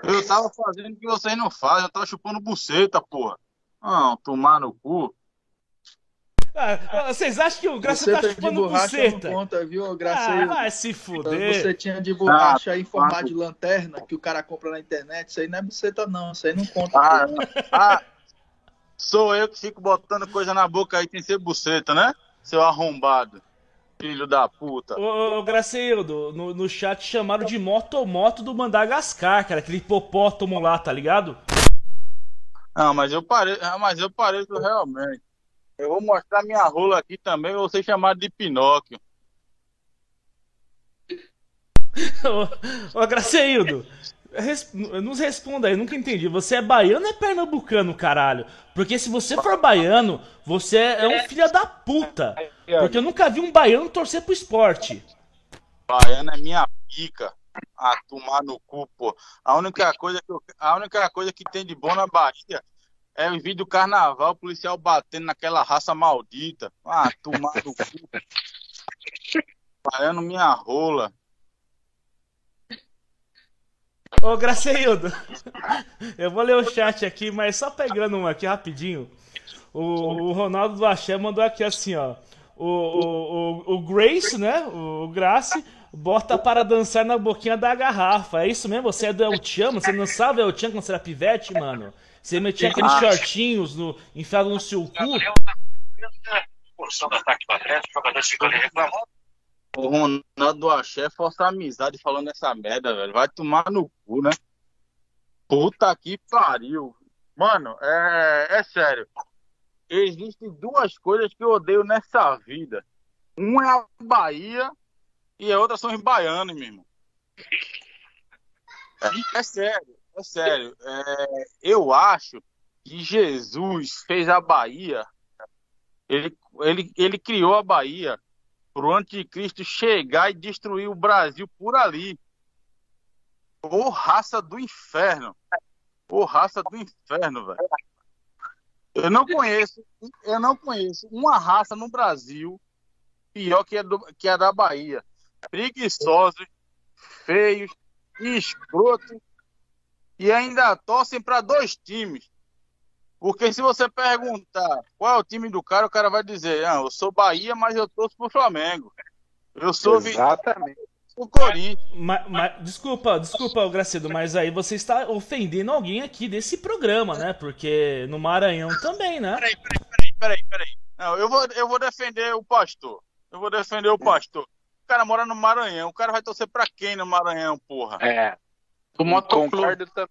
eu tava fazendo o que vocês não fazem, eu tava chupando buceta, porra. Não, tomar no cu. Ah, vocês acham que o Graça Você tá de chupando borracha buceta? não conta, viu, Ah, Graceiro? vai se fuder. Você tinha de borracha Ah, aí em formato de lanterna que o cara compra na internet. Isso aí não é buceta, não. Isso aí não conta. Ah, pô. ah, sou eu que fico botando coisa na boca aí sem ser buceta, né? Seu arrombado. Filho da puta. Ô, ô Graceildo, no, no chat chamaram de motomoto do Madagascar, cara. Aquele hipopótamo lá, tá ligado? Ah, mas eu parei, ah, mas eu parei realmente. Eu vou mostrar minha rola aqui também, eu vou ser chamado de Pinóquio. Ô, ô Graceildo, res- nos responda aí, eu nunca entendi. Você é baiano ou é pernambucano, caralho? Porque se você for baiano, você é um filho da puta. Porque eu nunca vi um baiano torcer pro esporte. Baiano é minha pica. Ah, tomar no cu, pô. A única coisa que, eu- a única coisa que tem de bom na Bahia é o vídeo do carnaval, o policial batendo naquela raça maldita. Ah, tomar no cu. Baiano minha rola. Ô Graceildo, eu vou ler o chat aqui, mas só pegando um aqui rapidinho. O, o Ronaldo do Axé mandou aqui assim, ó. O, o, o, Grace, né? O Grace bota para dançar na boquinha da garrafa. É isso mesmo? Você é do El Chan? Você não sabe El Chan quando você era pivete, mano? Você metia aqueles shortinhos no, enfiado no seu cu? Porção do ataque do Atlético, o jogador chegou ali reclamando. O Ronaldo do Axé força amizade falando essa merda, velho. Vai tomar no cu, né? Puta que pariu. Mano, é, é sério. Existem duas coisas que eu odeio nessa vida. Uma é a Bahia e a outra são os baianos, meu irmão. É, é sério, é sério. É, eu acho que Jesus fez a Bahia. Ele, ele, ele criou a Bahia pro anticristo chegar e destruir o Brasil por ali. Ô raça do inferno. Ô raça do inferno, velho. Eu não conheço, eu não conheço uma raça no Brasil pior que a, do, que a da Bahia. Preguiçosos, feios, escrotos e ainda torcem para dois times. Porque se você perguntar qual é o time do cara, o cara vai dizer: ah, eu sou Bahia, mas eu torço pro Flamengo. Eu sou Exatamente. pro Corinthians. Ma- ma- desculpa, desculpa, Gracedo, mas aí você está ofendendo alguém aqui desse programa, né? Porque no Maranhão também, né? Peraí, peraí, peraí, peraí, peraí. Não, eu vou, eu vou defender o pastor. Eu vou defender o pastor. O cara mora no Maranhão. O cara vai torcer pra quem no Maranhão, porra? É. O motoclube. Também.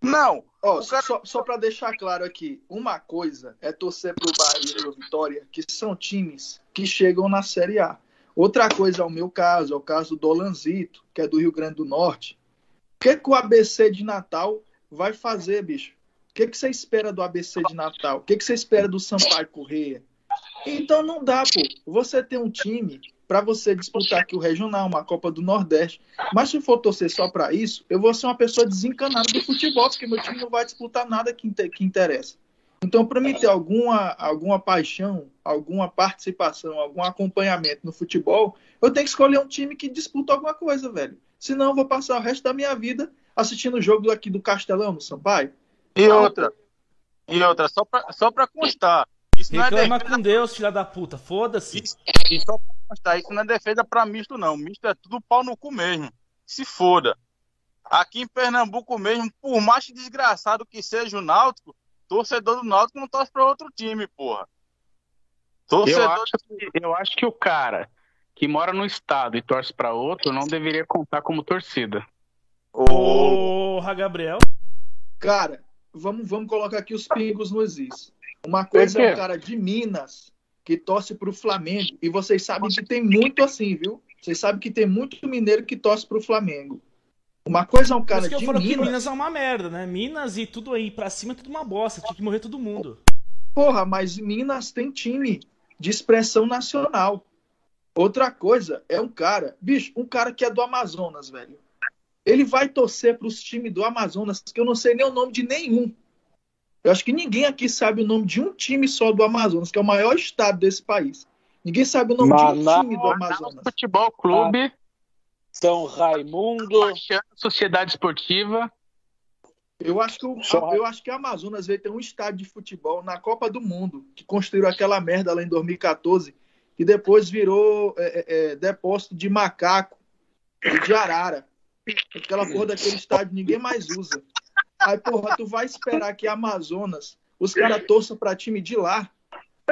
Não. Ó, O cara- só, só para deixar claro aqui, uma coisa é torcer pro Bahia e pro Vitória, que são times que chegam na Série A. Outra coisa é o meu caso, é o caso do Olanzito, que é do Rio Grande do Norte. O que, que o ABC de Natal vai fazer, bicho? O que, que você espera do ABC de Natal? O que, que você espera do Sampaio Correia? Então não dá, pô. Você tem um time para você disputar aqui o Regional, uma Copa do Nordeste. Mas se for torcer só para isso, eu vou ser uma pessoa desencanada do futebol, porque meu time não vai disputar nada que, que interessa. Então, para mim ter alguma, alguma paixão, alguma participação, algum acompanhamento no futebol, eu tenho que escolher um time que disputa alguma coisa, velho. Senão eu vou passar o resto da minha vida assistindo o jogo aqui do Castelão, no Sampaio. E outra. E outra, só pra, só pra constar. Isso não é Reclama defesa, com Deus, filha da puta. Foda-se. e só pra constar, isso não é defesa pra misto, não. Misto é tudo pau no cu mesmo. Se foda. Aqui em Pernambuco mesmo, por mais desgraçado que seja o Náutico, torcedor do Náutico não torce pra outro time, porra. Eu Torcedor acho, que, eu acho que o cara que mora no estado e torce pra outro não deveria contar como torcida. Porra, Gabriel. Cara, vamos, vamos colocar aqui os pingos nos is. Uma coisa é um cara de Minas que torce pro Flamengo. E vocês sabem que tem muito assim, viu? Vocês sabem que tem muito mineiro que torce pro Flamengo. Uma coisa é um cara que eu de falo Minas. que Minas é uma merda, né? Minas e tudo aí pra cima é tudo uma bosta. Tinha que morrer todo mundo. Porra, mas Minas tem time de expressão nacional. Outra coisa é um cara, bicho, um cara que é do Amazonas, velho. Ele vai torcer para os times do Amazonas, que eu não sei nem o nome de nenhum. Eu acho que ninguém aqui sabe o nome de um time só do Amazonas, que é o maior estado desse país. Ninguém sabe o nome de um Manaus. time do Amazonas. Futebol Clube, São Raimundo. Sociedade Esportiva. Eu acho que o, Só- eu acho que a Amazonas veio ter um estádio de futebol na Copa do Mundo, que construiu aquela merda lá em 2014, e depois virou é, é, é, depósito de macaco e de arara. Aquela porra daquele estádio ninguém mais usa. Aí, porra, tu vai esperar que Amazonas, os caras torçam pra time de lá.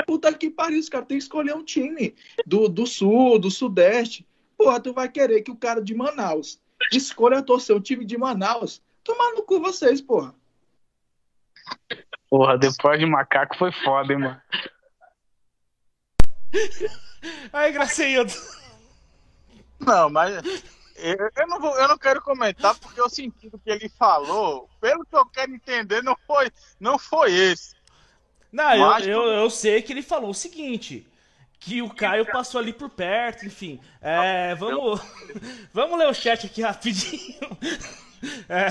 Puta que pariu, os caras têm que escolher um time do, do sul, do sudeste. Porra, tu vai querer que o cara de Manaus escolha torcer o time de Manaus. Tomar no cu vocês, porra. Porra, depois de macaco foi foda, hein, mano. Aí, Graceildo. Não, mas eu, eu não vou, eu não quero comentar porque o sentido que ele falou, pelo que eu quero entender, não foi, não foi esse. Não, eu, Mas- eu, eu sei que ele falou o seguinte. Que o Caio passou ali por perto, enfim. É, vamos, vamos ler o chat aqui rapidinho. É.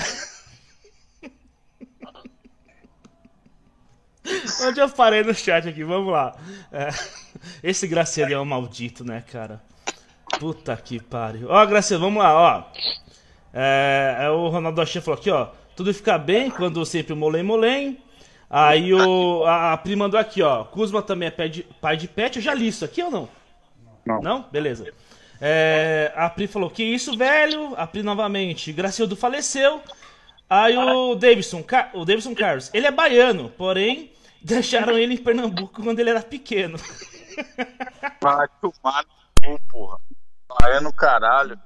Onde eu parei no chat aqui? Vamos lá. É, esse Graciela é um maldito, né, cara? Puta que pariu. Ó, Graciela, vamos lá, ó. É, é o Ronaldo Achei falou aqui, ó. Tudo fica bem quando sempre molém molém. Aí o, a, a Pri mandou aqui, ó. Kuzma também é pai de, pai de pet. Eu já li isso aqui ou não? Não. Não? Beleza. É, a Pri falou, que isso, velho? A Pri novamente. Gracildo faleceu. Aí o Davidson, o Davidson Carlos, ele é baiano, porém deixaram ele em Pernambuco quando ele era pequeno. Vai tomar no porra. Aí é no caralho.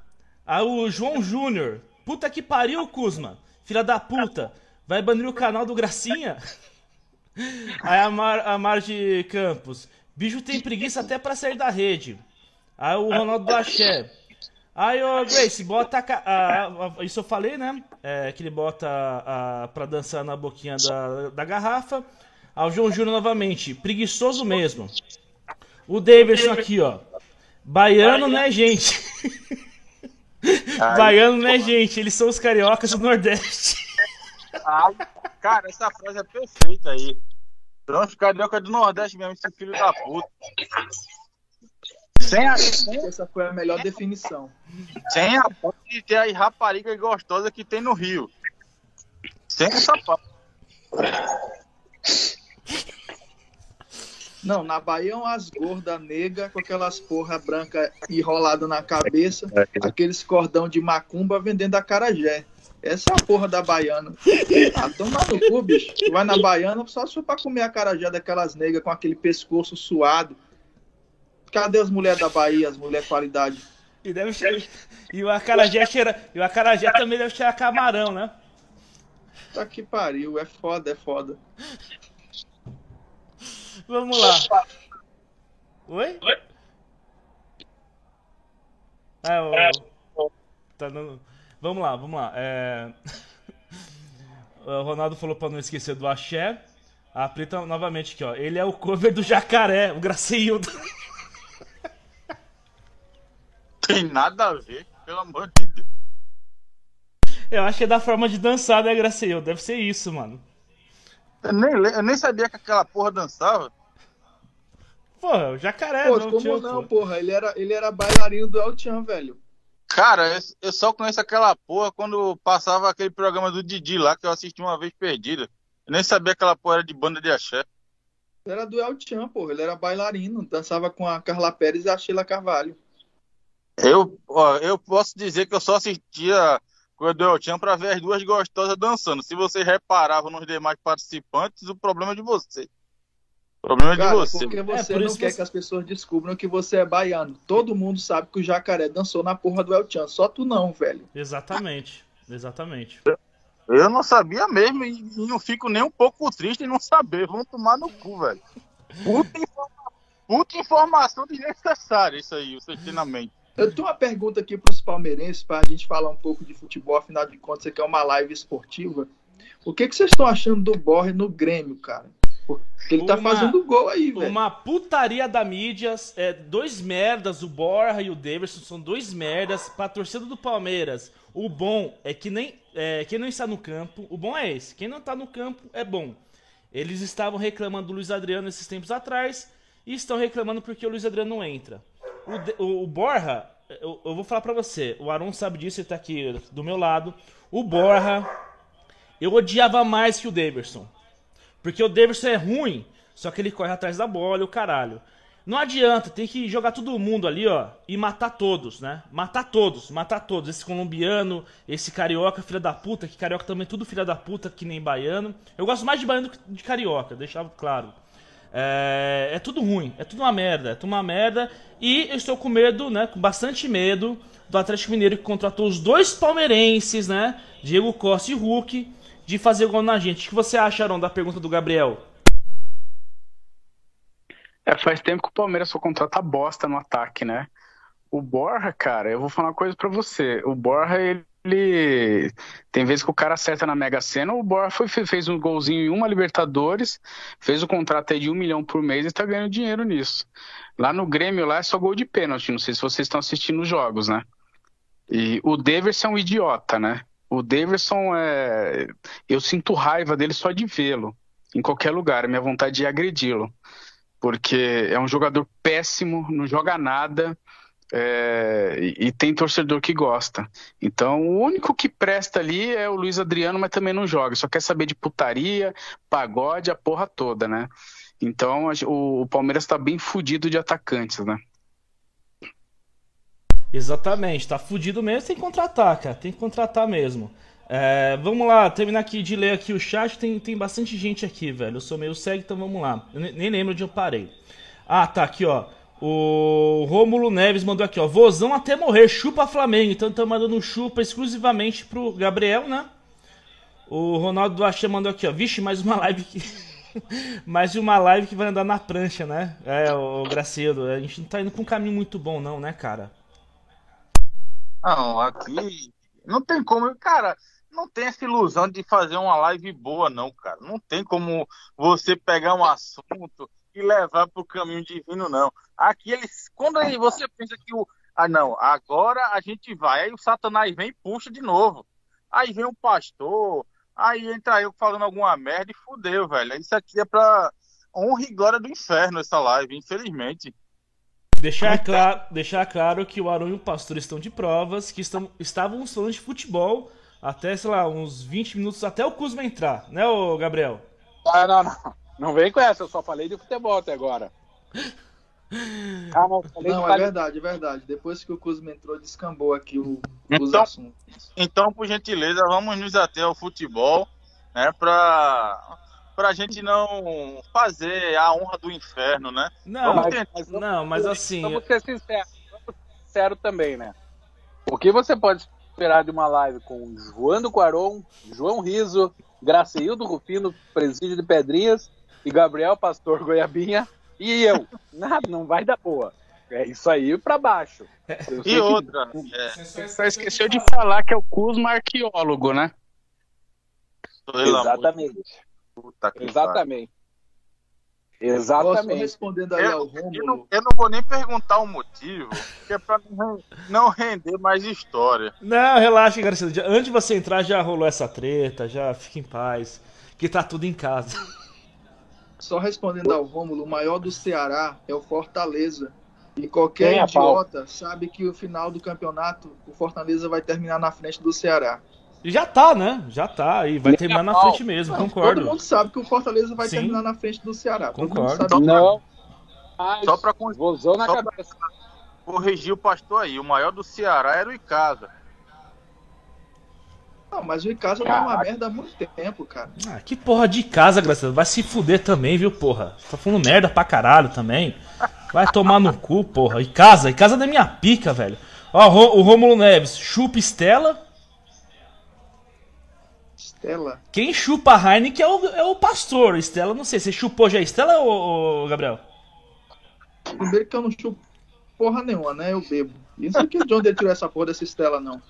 Aí o João Júnior, puta que pariu, Kuzma, filha da puta, vai banir o canal do Gracinha? Aí a, Mar, a Marge Campos, bicho tem preguiça até pra sair da rede. Aí o Ronaldo do Axé. Aí o Grace, bota a, a- a- Isso eu falei, né? É, que ele bota a, pra dançar na boquinha da, da garrafa. Aí o João Júnior novamente, preguiçoso mesmo. O Davidson aqui, ó. Baiano, né, gente? Baiano, né, gente? Eles são os cariocas do Nordeste. Ai, cara, essa frase é perfeita aí. São os carioca do Nordeste mesmo, esse filho da puta. Sem a, Essa foi a melhor definição. sem a ponte de ter as raparigas gostosas que tem no Rio. Sem essa parte. Não, na Bahia é umas gordas negras com aquelas porra branca enrolada na cabeça, aqueles cordão de macumba vendendo acarajé. Essa é a porra da baiana. Ah, toma no cu, bicho. Tu vai na baiana só for pra comer acarajé daquelas negras com aquele pescoço suado. Cadê as mulheres da Bahia, as mulheres qualidade? E, deve cheirar... e o acarajé cheira... E o acarajé também deve cheirar camarão, né? Tá que pariu, é foda, é foda. Vamos lá. Oi? É, o... Tá dando... Vamos lá, vamos lá. É... O Ronaldo falou pra não esquecer do axé. A Preta novamente aqui, ó. Ele é o cover do jacaré, o Graceildo. Tem nada a ver, pelo amor de Deus. Eu acho que é da forma de dançar, né, Graceildo? Deve ser isso, mano. Eu nem, eu nem sabia que aquela porra dançava. Porra, o jacaré, Pô, não, como tio, não, pô. porra? Ele era, ele era bailarino do El Chan, velho. Cara, eu, eu só conheço aquela porra quando passava aquele programa do Didi lá que eu assisti uma vez perdida. Eu nem sabia que aquela porra era de banda de axé. Ele era do El Chan, porra. Ele era bailarino. Dançava com a Carla Pérez e a Sheila Carvalho. Eu, ó, eu posso dizer que eu só assistia coisa do El Chan pra ver as duas gostosas dançando. Se vocês reparavam nos demais participantes, o problema é de você. O problema é de você. porque você por não isso quer você- que as pessoas descubram que você é baiano. Todo mundo sabe que o jacaré dançou na porra do El Chan. Só tu não, velho. Exatamente. Exatamente. Eu não sabia mesmo e, não fico nem um pouco triste em não saber. Vamos tomar no cu, velho. Puta, informa- puta informação desnecessária isso aí, você tem na mente. Eu tenho uma pergunta aqui para os palmeirenses, para a gente falar um pouco de futebol, afinal de contas, aqui é uma live esportiva. O que, que vocês estão achando do Borre no Grêmio, cara? Porque ele tá Uma- fazendo gol aí, velho. Uma putaria da mídia, é, dois merdas, o Borja e o Davidson são dois merdas pra torcida do Palmeiras. O bom é que nem é, quem não está no campo, o bom é esse, quem não tá no campo é bom. Eles estavam reclamando do Luiz Adriano esses tempos atrás e estão reclamando porque o Luiz Adriano não entra. O, o, o Borja, eu, eu vou falar pra você, o Aron sabe disso, ele tá aqui do meu lado. O Borja, eu odiava mais que o Davidson. Porque o Davidson é ruim, só que ele corre atrás da bola e o caralho. Não adianta, tem que jogar todo mundo ali, ó, e matar todos, né? Matar todos, matar todos. Esse colombiano, esse carioca, filha da puta, que carioca também é tudo filha da puta, que nem baiano. Eu gosto mais de baiano do que de carioca, deixava claro. É, é tudo ruim, é tudo uma merda, é tudo uma merda. E eu estou com medo, né, com bastante medo, do Atlético Mineiro que contratou os dois palmeirenses, né, Diego Costa e Hulk, de fazer gol na gente. O que você acha, Arão, da pergunta do Gabriel? É, faz tempo que o Palmeiras só contrata bosta no ataque, né? O Borja, cara, eu vou falar uma coisa pra você. O Borja, ele. Tem vezes que o cara acerta na Mega Sena. O Borja foi, fez um golzinho em uma Libertadores, fez o contrato aí de um milhão por mês e tá ganhando dinheiro nisso. Lá no Grêmio, lá é só gol de pênalti. Não sei se vocês estão assistindo os jogos, né? E o Daverson é um idiota, né? O Daverson é. Eu sinto raiva dele só de vê-lo. Em qualquer lugar. Minha vontade de agredi-lo porque é um jogador péssimo, não joga nada é, e, e tem torcedor que gosta. Então, o único que presta ali é o Luiz Adriano, mas também não joga, só quer saber de putaria, pagode, a porra toda, né? Então, o, o Palmeiras tá bem fudido de atacantes, né? Exatamente, tá fudido mesmo, tem que contratar, cara, tem que contratar mesmo. É, vamos lá, terminar aqui de ler aqui o chat, tem, tem bastante gente aqui, velho. Eu sou meio cego, então vamos lá. Eu ne- nem lembro onde eu parei. Ah, tá aqui, ó. O Rômulo Neves mandou aqui, ó. Vozão até morrer, chupa Flamengo. Então tá mandando chupa exclusivamente pro Gabriel, né? O Ronaldo Duachê mandou aqui, ó. Vixe, mais uma live que. mais uma live que vai andar na prancha, né? É, o Gracedo. A gente não tá indo pra um caminho muito bom, não, né, cara? Não, aqui não tem como, cara, não tem essa ilusão de fazer uma live boa, não, cara. Não tem como você pegar um assunto e levar pro caminho divino, não. Aqui eles, quando aí você pensa que o, ah, não, agora a gente vai, aí o Satanás vem e puxa de novo. Aí vem o pastor, aí entra eu falando alguma merda e fudeu, velho. Isso aqui é pra honra e glória do inferno, essa live, infelizmente. Deixar claro, deixar claro que o Arão e o Pastor estão de provas, que estão, estavam falando de futebol até, sei lá, uns 20 minutos até o Kuzma entrar, né, ô Gabriel? Ah, não, não. Não vem com essa, eu só falei de futebol até agora. Ah, não, falei Não, de é verdade, é verdade. Depois que o Kuzma entrou, descambou aqui o, os Então- assuntos. Então, por gentileza, vamos nos ater ao futebol, né, pra, pra gente não fazer a honra do inferno, né? Não, mas- mas vamos- não, mas assim, Vamos ser sinceros, vamos ser sinceros também, né? O que você pode esperar de uma live com João Quaron, João Riso, Graceildo Rufino, Presídio de Pedrinhas e Gabriel Pastor Goiabinha e eu? Nada, não vai dar boa. É isso aí pra baixo. Eu E que- outra, é, Você só esqueceu de falar que é o Kuzma arqueólogo, né? Exatamente. que. Exatamente. Exatamente. respondendo aí ao Eu, eu, não, eu não vou nem perguntar o motivo, que é pra não, render mais história. não, relaxa, Garcia. Antes de você entrar, já rolou essa treta, já fica em paz, que tá tudo em casa. Só respondendo ao Rômulo, o maior do Ceará é o Fortaleza. E qualquer é pau? idiota sabe que o final do campeonato, o Fortaleza vai terminar na frente do Ceará. Já tá, né? Já tá, e vai terminar a na pau. frente mesmo, concordo. Todo mundo sabe que o Fortaleza vai Sim. terminar na frente do Ceará. Todo mundo Concordo. sabe. Não. Mas, Só pra só pra- cabeça. corrigir o pastor aí, o maior do Ceará era o Icasa. Não, mas o Icasa tá uma merda há muito tempo, cara. Ah, que porra de casa, Graciela. Vai se fuder também, viu, porra? Tá falando merda pra caralho também. Vai tomar no cu, porra. E casa, e casa da minha pica, velho. Ó, o Rô- o Rômulo Neves, chupa Estela. Estela. Quem chupa a Heineken é o, é o pastor. Estela, não sei. Você chupou já a Estela, ô, ô, Gabriel? Primeiro que eu não chupo. porra nenhuma, né? Eu bebo. Isso aqui de onde ele tirou essa porra dessa estela, não.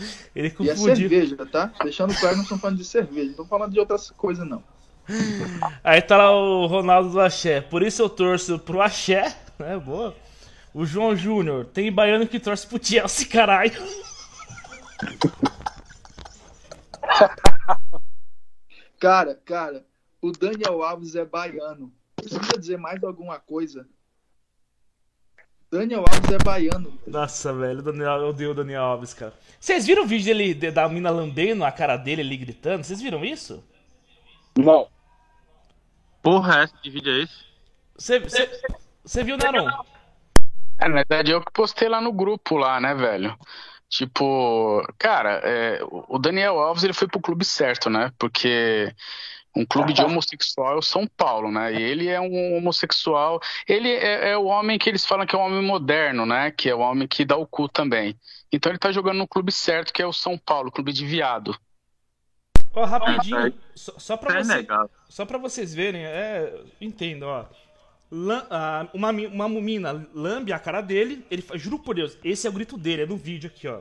Ele E é confundiu. cerveja, tá? Deixando claro, não estamos falando de cerveja, não estamos falando de outras coisas, não. Aí tá lá o Ronaldo do Axé. Por isso eu torço pro Axé, né? Boa. O João Júnior. Tem baiano que torce pro Chelsea, caralho. Cara, cara, o Daniel Alves é baiano. Precisa dizer mais alguma coisa? Daniel Alves é baiano. Nossa, velho, Daniel, eu odeio o Daniel Alves, cara. Vocês viram o vídeo dele, de- da mina lambendo a cara dele ali gritando? Vocês viram isso? Não. Porra, essa de vídeo é esse? Você, você, você viu, Naron? É, na verdade, eu que postei lá no grupo lá, né, velho? Tipo, cara, é, o Daniel Alves ele foi pro clube certo, né? Porque um clube de homossexual é o São Paulo, né? E ele é um homossexual. Ele é, é o homem que eles falam que é um homem moderno, né? Que é o homem que dá o cu também. Então ele tá jogando no clube certo, que é o São Paulo, clube de viado. Ó, rapidinho, É, só, só, pra É você, só pra vocês verem, é. Entendo, ó. Ah, uma, uma menina lambe a cara dele, ele faz, juro por Deus, esse é o grito dele, é no vídeo aqui, ó.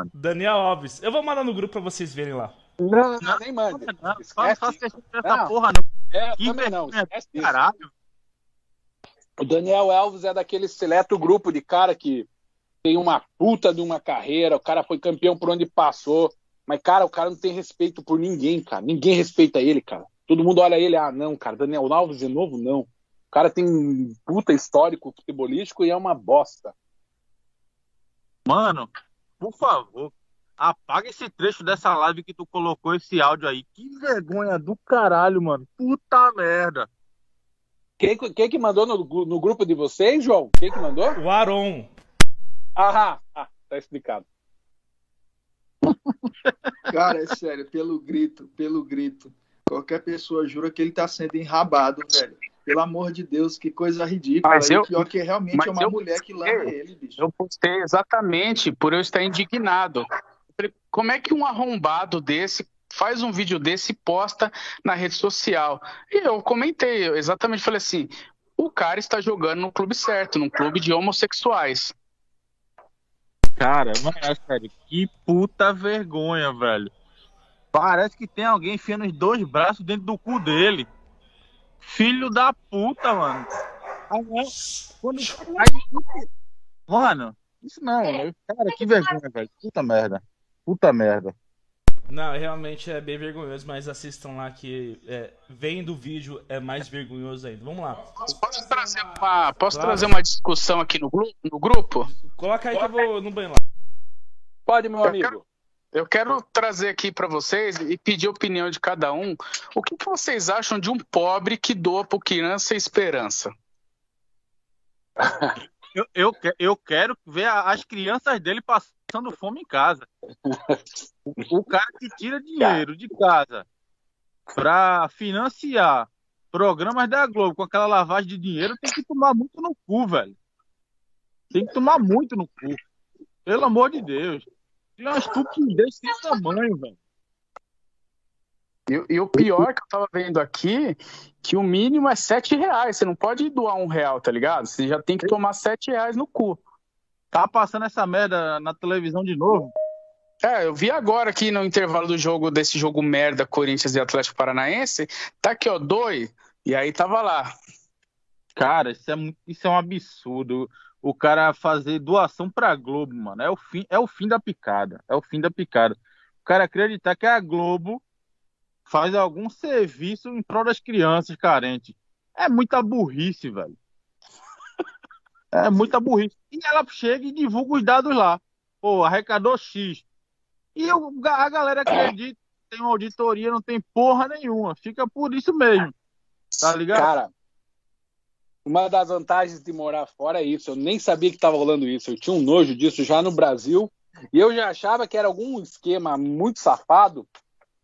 Mano. Daniel Alves. Eu vou mandar no grupo pra vocês verem lá. Não, não, nem mande. Não, não Esquece. faça questão dessa Não. porra, não. É, Que também não. Esquece. Caralho. O Daniel Alves é daquele seleto grupo de cara que tem uma puta de uma carreira, o cara foi campeão por onde passou, mas, cara, o cara não tem respeito por ninguém, cara. Ninguém respeita ele, cara. Todo mundo olha ele, ah, não, cara, Daniel Alves de novo, não. O cara tem um puta histórico futebolístico e é uma bosta. Mano, por favor, apaga esse trecho dessa live que tu colocou esse áudio aí. Que vergonha do caralho, mano. Puta merda. Quem, quem que mandou no, no grupo de vocês, João? Quem que mandou? O Aron. Ah, ah, tá explicado. Cara, é sério, pelo grito, pelo grito. Qualquer pessoa jura que ele tá sendo enrabado, velho. Pelo amor de Deus, que coisa ridícula. Mas e eu- pior que realmente mas é uma eu- mulher que lama ele, bicho. Eu postei exatamente por eu estar indignado. Como é que um arrombado desse faz um vídeo desse e posta na rede social? E eu comentei, eu exatamente falei assim: o cara está jogando no clube certo, num clube de homossexuais. Cara, mano, é sério, que puta vergonha, velho. Parece que tem alguém enfiando os dois braços dentro do cu dele. Filho da puta, mano. Aí, quando... aí- Mano, isso não, velho. cara, que vergonha, velho. Puta merda. Puta merda. Não, realmente é bem vergonhoso, mas assistam lá que é, vendo o vídeo é mais vergonhoso ainda. Vamos lá. Posso trazer uma, posso Claro. trazer uma discussão aqui no, no grupo? Coloca aí que eu vou no banho lá. Pode, meu Eu amigo. Eu quero trazer aqui para vocês e pedir a opinião de cada um. O que, que vocês acham de um pobre que doa por criança esperança? Eu, eu, eu quero ver as crianças dele passando fome em casa. O, cara que tira dinheiro de casa pra financiar programas da Globo com aquela lavagem de dinheiro tem que tomar muito no cu, velho. Tem que tomar muito no cu. Pelo amor de Deus. Tem uma estupidez sem tamanho, velho. E, e o pior que eu tava vendo aqui, que o mínimo é sete reais. Você não pode doar um real, tá ligado? Você já tem que tomar sete reais no cu. Tá passando essa merda na televisão de novo. É, eu vi agora aqui no intervalo do jogo, desse jogo merda, Corinthians e Atlético Paranaense, tá aqui, ó, dois, e aí tava lá. Cara, isso é, isso é um absurdo. O cara fazer doação pra Globo, mano. É o fim, é o fim da picada. É o fim da picada. O cara acreditar que a Globo faz algum serviço em prol das crianças carentes. É muita burrice, velho. É muita burrice. E ela chega e divulga os dados lá. Pô, arrecadou X. E o- a galera acredita, tem uma auditoria, não tem porra nenhuma. Fica por isso mesmo. Tá ligado? Cara, uma das vantagens de morar fora é isso. Eu nem sabia que estava rolando isso. Eu tinha um nojo disso já no Brasil. E eu já achava que era algum esquema muito safado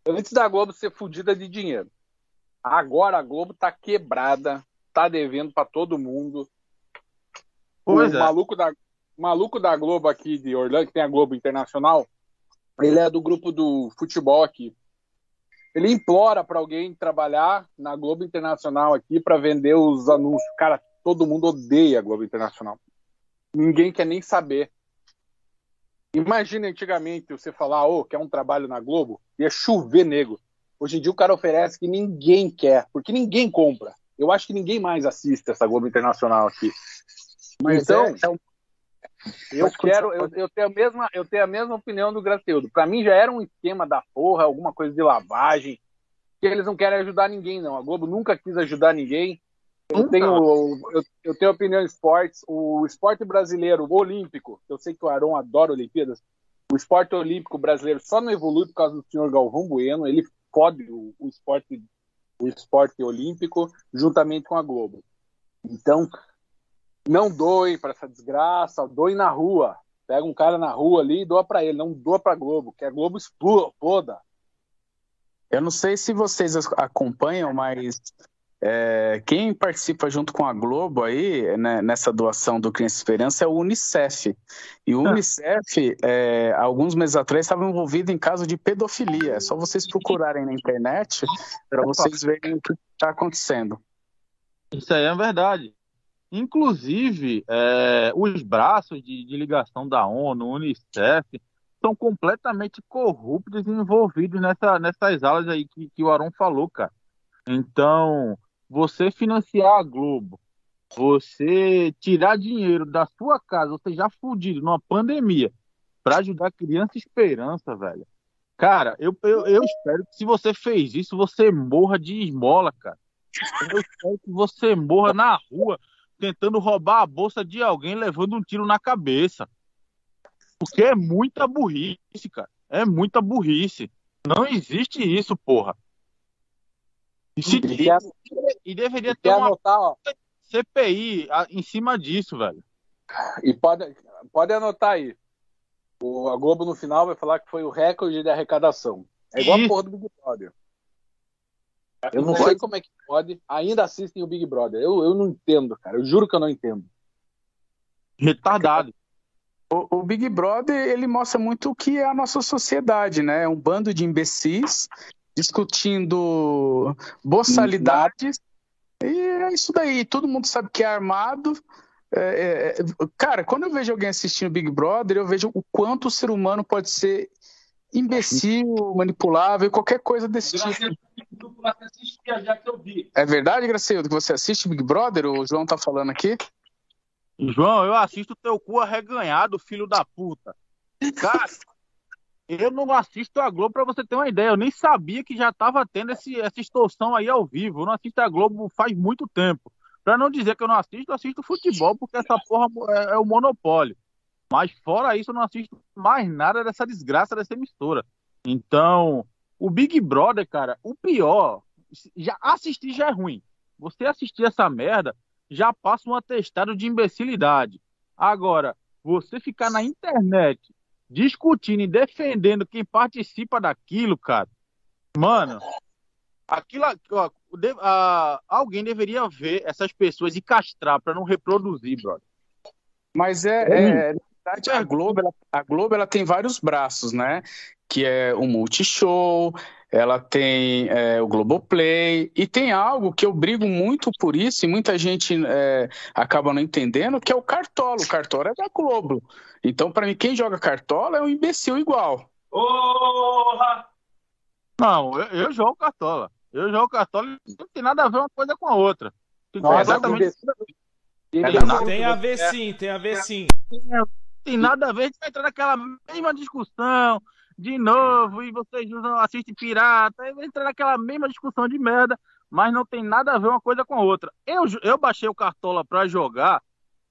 Antes da Globo ser fodida de dinheiro. Agora a Globo tá quebrada, tá devendo para todo mundo. Pois o é. maluco da, maluco da Globo aqui de Orlando, que tem a Globo Internacional, ele é do grupo do futebol aqui. Ele implora para alguém trabalhar na Globo Internacional aqui para vender os anúncios. Cara, todo mundo odeia a Globo Internacional. Ninguém quer nem saber. Imagina antigamente você falar, ô, quer um trabalho na Globo? Ia chover nego. Hoje em dia o cara oferece que ninguém quer, porque ninguém compra. Eu acho que ninguém mais assiste essa Globo Internacional aqui. Mas então, é- é um- eu Mas quero, eu, eu tenho a mesma, eu tenho a mesma opinião do Graceudo. Para mim já era um esquema da porra, alguma coisa de lavagem, que eles não querem ajudar ninguém não. A Globo nunca quis ajudar ninguém. Eu Nunca. tenho, eu, eu tenho opinião em esportes. O esporte brasileiro, o olímpico, eu sei que o Aron adora Olimpíadas. O esporte olímpico brasileiro só não evolui por causa do senhor Galvão Bueno. Ele fode o, o esporte, o esporte olímpico juntamente com a Globo. Então, não doe para essa desgraça, doe na rua. Pega um cara na rua ali e doa para ele, não doa para Globo, que a Globo exploda. Eu não sei se vocês acompanham, mas é, quem participa junto com a Globo aí, né, nessa doação do Criança Esperança é o Unicef. E o Unicef, é, alguns meses atrás, estava envolvido em caso de pedofilia. É só vocês procurarem na internet para vocês verem o que está acontecendo. Isso aí é verdade. Inclusive, é, os braços de, de ligação da ONU, Unicef, são completamente corruptos e envolvidos nessa, nessas aulas aí que, que o Aron falou, cara. Então, você financiar a Globo, você tirar dinheiro da sua casa, você já fudido numa pandemia, para ajudar criança esperança, velho. Cara, eu, eu, eu espero que se você fez isso, você morra de esmola, cara. Eu espero que você morra na rua tentando roubar a bolsa de alguém levando um tiro na cabeça. Porque é muita burrice, cara. É muita burrice. Não existe isso, porra. E, se- E e deveria ter uma anotar, ó, CPI a- em cima disso, velho. e pode, pode anotar aí. O, a Globo no final vai falar que foi o recorde de arrecadação. É igual a Isso. porra do Big Brother. Eu não sei como é que pode. Ainda assistem o Big Brother. Eu, eu não entendo, cara. Eu juro que eu não entendo. Retardado. O, o Big Brother, ele mostra muito o que é a nossa sociedade, né? É um bando de imbecis discutindo boçalidades. E é isso daí. Todo mundo sabe que é armado. É, é, é, cara, quando eu vejo alguém assistindo Big Brother, eu vejo o quanto o ser humano pode ser imbecil, manipulável, qualquer coisa desse tipo. É verdade, Gracieldo, que você assiste Big Brother? O João tá falando aqui. João, eu assisto teu cu arreganhado, filho da puta. Cara, eu não assisto a Globo pra você ter uma ideia. Eu nem sabia que já tava tendo esse, essa extorsão aí ao vivo. Eu não assisto a Globo faz muito tempo. Pra não dizer que eu não assisto, eu assisto futebol, porque essa porra é, é o monopólio. Mas fora isso, eu não assisto mais nada dessa desgraça dessa emissora. Então, o Big Brother, cara, o pior, já assistir já é ruim. Você assistir essa merda já passa um atestado de imbecilidade. Agora, você ficar na internet discutindo e defendendo quem participa daquilo, cara, mano, aquilo, ó, de- alguém deveria ver essas pessoas e castrar pra não reproduzir, brother. Mas é, é, na verdade, a Globo, ela, a Globo ela tem vários braços, né? Que é o Multishow, ela tem é, o Globoplay, e tem algo que eu brigo muito por isso, e muita gente é, acaba não entendendo, que é o Cartola. O Cartola é da Globo. Então, para mim, quem joga Cartola é um imbecil igual. Não, eu, eu jogo cartola. Eu jogo cartola e não tem nada a ver uma coisa com a outra. Nossa. É nada. Tem a ver sim, tem a ver sim. Tem nada a ver, a gente vai entrar naquela mesma discussão de novo, e vocês usam, assistem pirata, e vai entrar naquela mesma discussão de merda, mas não tem nada a ver uma coisa com a outra. Eu, eu baixei o Cartola pra jogar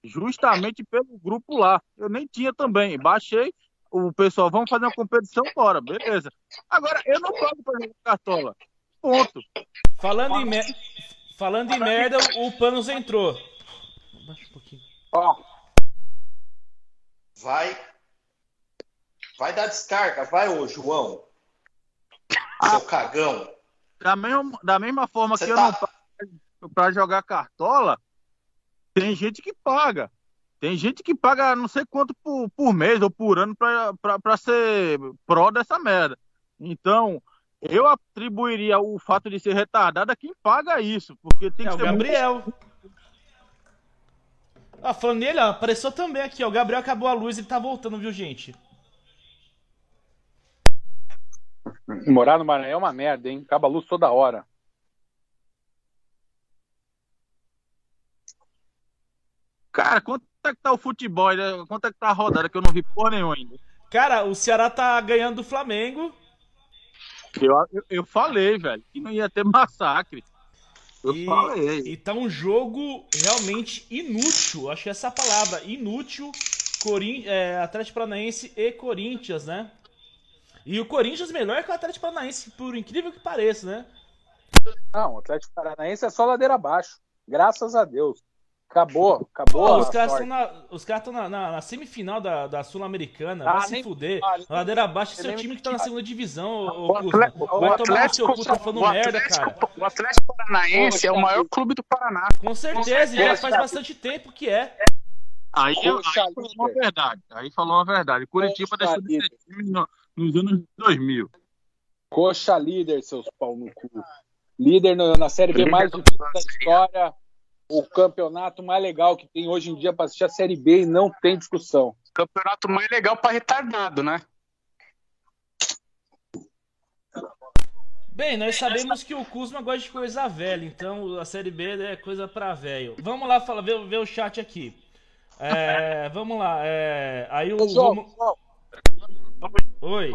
justamente pelo grupo lá. Eu nem tinha também. Baixei, o pessoal, vamos fazer uma competição, bora, beleza. Agora, eu não jogo pra jogar Cartola. Ponto. Falando em, mer- Falando em merda, o Panos entrou. Baixa um pouquinho. Ó, Vai. Vai dar descarga, vai, ô João. seu cagão. Da mesma, da mesma forma Você que eu tá- não pago pra jogar cartola, tem gente que paga. Tem gente que paga não sei quanto por, por mês ou por ano pra, pra, pra ser pró dessa merda. Então, eu atribuiria o fato de ser retardado a quem paga isso. Porque tem É que o ser muito Gabriel. Ah, falando nele, ó, apareceu também aqui, ó. O Gabriel acabou a luz, ele tá voltando, viu, gente? Morar no Maranhão é uma merda, hein? Acaba a luz toda hora. Cara, quanto é que tá o futebol? Quanto é que tá a rodada que eu não vi porra nenhuma ainda? Cara, o Ceará tá ganhando do Flamengo. Eu, eu, eu falei, velho, que não ia ter massacre. Eu E, falei. e tá um jogo realmente inútil. Acho que essa é a palavra. Inútil. Corin é, Atlético Paranaense e Corinthians, né? E o Corinthians melhor que o Atlético Paranaense, por incrível que pareça, né? Não, o Atlético Paranaense é só ladeira abaixo. Graças a Deus. Acabou, acabou. Pô, os caras estão na, os tão na, na- na semifinal da, da Sul-Americana. Ah, vai se fuder. fale. Ladeira abaixo, esse é o Nem time que tá na segunda divisão, O Kuzma. Atlético- Vai o tomar no seu Atlético- cu, tá falando o merda, Atlético- cara. O Atlético Paranaense é o maior clube do Paraná. Com certeza, e já faz bastante tempo que é. Aí, aí falou uma verdade. Aí falou uma verdade. Curitiba deixou de ser time no- nos anos 2000. Coxa líder, seus pau no cu. Líder na, na Série B mais difícil da história. O campeonato mais legal que tem hoje em dia para assistir a Série B e não tem discussão. Campeonato mais legal pra retardado, né? Bem, nós sabemos que o Kuzma gosta de coisa velha, então a Série B é coisa pra velho. Vamos lá falar, ver, ver o chat aqui. É, vamos lá. é, aí o. João, vamos- João, Oi.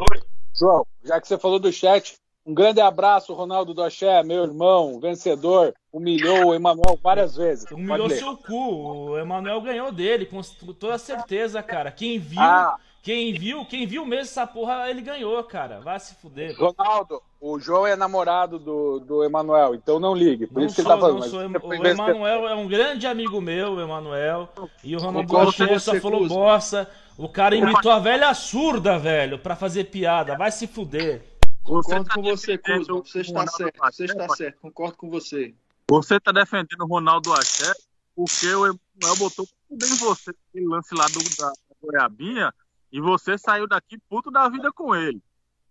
João, já que você falou do chat, um grande abraço, Ronaldo Doché, meu irmão, vencedor, humilhou o Emanuel várias vezes. Pode Humilhou ler. seu cu. O Emanuel ganhou dele, com toda certeza, cara. Quem viu, Ah. quem viu, quem viu mesmo essa porra, ele ganhou, cara. Vai se fuder. Ronaldo, o João é namorado do, do Emanuel, então não ligue. Por Não isso que sou, ele tá falando. sou. O. Emanuel é um grande amigo meu, o Emanuel. E o Ronaldo só falou bosta. O cara imitou a velha surda, velho, pra fazer piada. Vai se fuder. Concordo tá com você, Kuzma. Você está certo. Você está certo. Concordo com você. Você tá defendendo o Ronaldo Axé porque o Emanuel botou tudo em você, aquele lance lá do, da, Goiabinha, e você saiu daqui puto da vida com ele.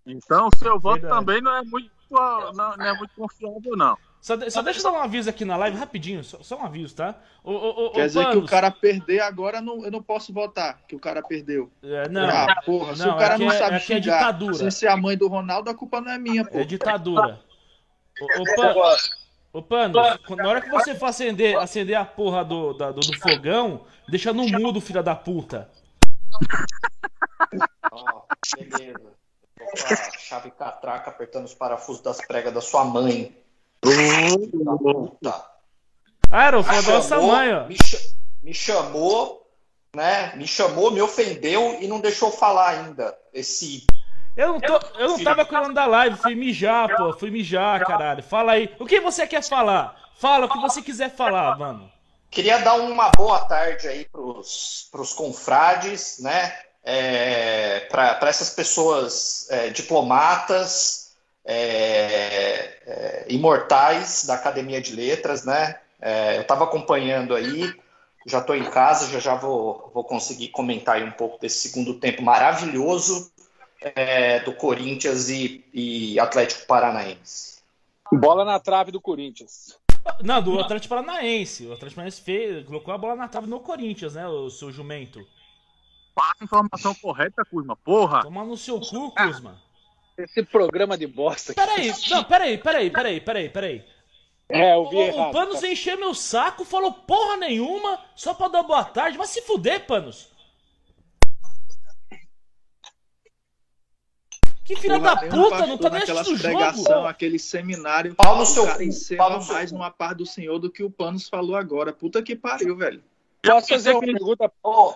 Então, seu voto Verdade. também não é muito, não, não é muito confiável, não. Só, de- só deixa eu dar um aviso aqui na live, rapidinho. Só, só um aviso, tá? Ô, ô, ô, Quer dizer que o cara perder agora, não, eu não posso votar que o cara perdeu. é, não, ah, porra, se não, o cara aqui não é- sabe aqui é xingar ditadura. sem ser a mãe do Ronaldo, a culpa não é minha, pô. é ditadura. Ô, ô, ô, Panos, quando- na hora que você for acender, acender a porra do, da- do, do fogão, deixa no mudo, filha da puta. Ó, beleza. Tô com a chave catraca apertando os parafusos das pregas da sua mãe. Da puta. Ah, era o fogão da sua chamou, mãe, ó. Me, me chamou, né? Me chamou, me ofendeu e não deixou falar ainda. Esse. Eu não, tô, eu não tava da live, fui mijar, pô. Fui mijar, caralho. Fala aí. O que você quer falar? Fala o que você quiser falar, mano. Queria dar uma boa tarde aí pros, pros confrades, né? É, para essas pessoas é, diplomatas, é, é, imortais da Academia de Letras, né? É, eu estava acompanhando aí, já estou em casa, já já vou, vou conseguir comentar aí um pouco desse segundo tempo maravilhoso é, do Corinthians e, e Atlético Paranaense. Bola na trave do Corinthians. Não, do Atlético Paranaense. O Atlético Paranaense fez, colocou a bola na trave no Corinthians, né, o seu jumento. Passa a informação correta, Kuzma. Porra. Toma no seu cu, Kuzma. Esse programa de bosta. Peraí, não, peraí, peraí, peraí, peraí, peraí. É, eu O, vi o errado. Panos encheu meu saco, falou porra nenhuma, só pra dar boa tarde. Vai se fuder, Panos. Que filha da puta, não tá nem assistindo o pregação, jogo. aquele seminário. Pau no o seu cara encerra no seu mais numa parte do Senhor do que o Panos falou agora. Puta que pariu, velho. Posso fazer uma pergunta? Ô,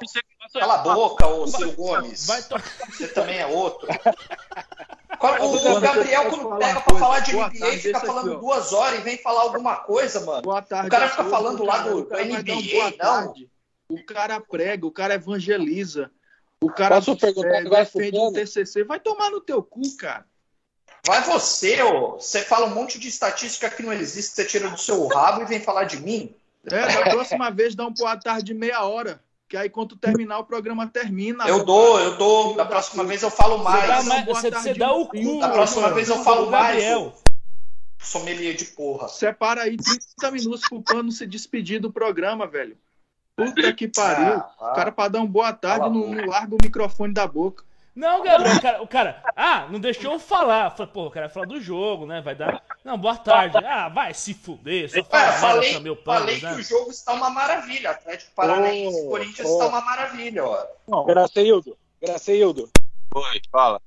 cala a boca, ô Ciro Gomes. Vai to... Você também é outro. Qual- O, Gabriel, quando pega pra falar de Boa NBA, tarde, fica falando aqui, duas horas e vem falar alguma coisa, mano. Boa tarde. O cara fica falando lá do O cara vai dar um NBA, boa não. tarde. O cara prega, o cara evangeliza. O cara Posso perguntar é, defende um? TCC. Vai tomar no teu cu, cara. vai você, ô. Você fala um monte de estatística que não existe, você tira do seu rabo e vem falar de mim. É, da próxima vez dá um boa tarde de meia hora. Que aí quando terminar o programa termina. Eu dou, eu dou. Da próxima vez eu falo Você dá, mais. mais- você, você dá o cu. Da próxima mano. vez eu falo mais. Gabriel. ô. Sommelier de porra. Separa aí 30 minutos pro pano se despedir do programa, velho. Puta que pariu. Ah, ah. O cara, pra dar um boa tarde, não, não larga o microfone da boca. Não, Gabriel, o cara, o cara. Ah, não deixou eu falar. Falei, pô, o cara vai falar do jogo, né? Vai dar. Não, boa tarde. Ah, vai se fuder. Só É, fala falei, pra meu pano, falei né? que o jogo está uma maravilha. Atlético Paranaense e Ô, Corinthians ô. está uma maravilha, ó. Graceildo, Graceildo. Oi, fala.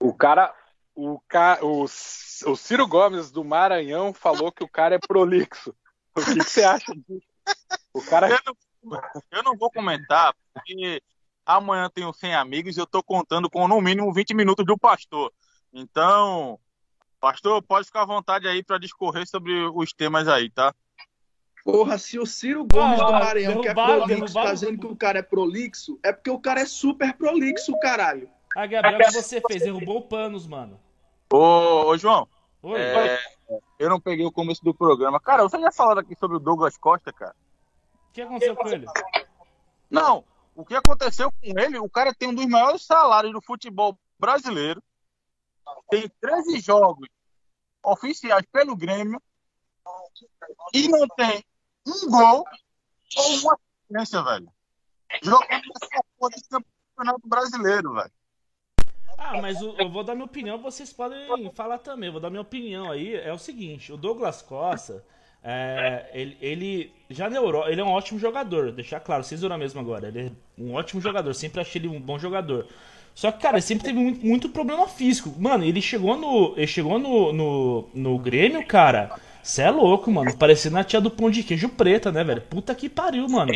O cara, o, ca, o, o Ciro Gomes do Maranhão falou que o cara é prolixo. O que, que você acha disso? O cara Eu não, eu não vou comentar, porque amanhã tenho 100 amigos e eu tô contando com no mínimo 20 minutos do pastor. Então, pastor, pode ficar à vontade aí para discorrer sobre os temas aí, tá? Porra, se o Ciro Gomes Ah, do Maranhão, que é prolixo, tá dizendo que o cara é prolixo, é porque o cara é super prolixo, caralho. Ah, Gabriel, o que você fez? Derrubou o panos, mano. Ô, ô João, Oi. é, eu não peguei o começo do programa. Cara, você já falaram aqui sobre o Douglas Costa, cara? O que aconteceu com ele? Não, o que aconteceu com ele, o cara tem um dos maiores salários do futebol brasileiro, tem 13 jogos oficiais pelo Grêmio e não tem um gol ou uma assistência, velho. Jogando essa porra desse campeonato brasileiro, velho. Ah, mas o- eu vou dar minha opinião, vocês podem falar também. Eu vou dar minha opinião aí. É o seguinte, o Douglas Costa, é, ele, ele já na Europa, ele é um ótimo jogador, deixar claro, vocês viram mesmo agora. Ele é um ótimo jogador, sempre achei ele um bom jogador. Só que, cara, ele sempre teve muito, muito problema físico. Mano, ele chegou no. Ele chegou no, no, no Grêmio, cara. Cê é louco, mano. Parecendo a tia do pão de queijo preta, né, velho? Puta que pariu, mano.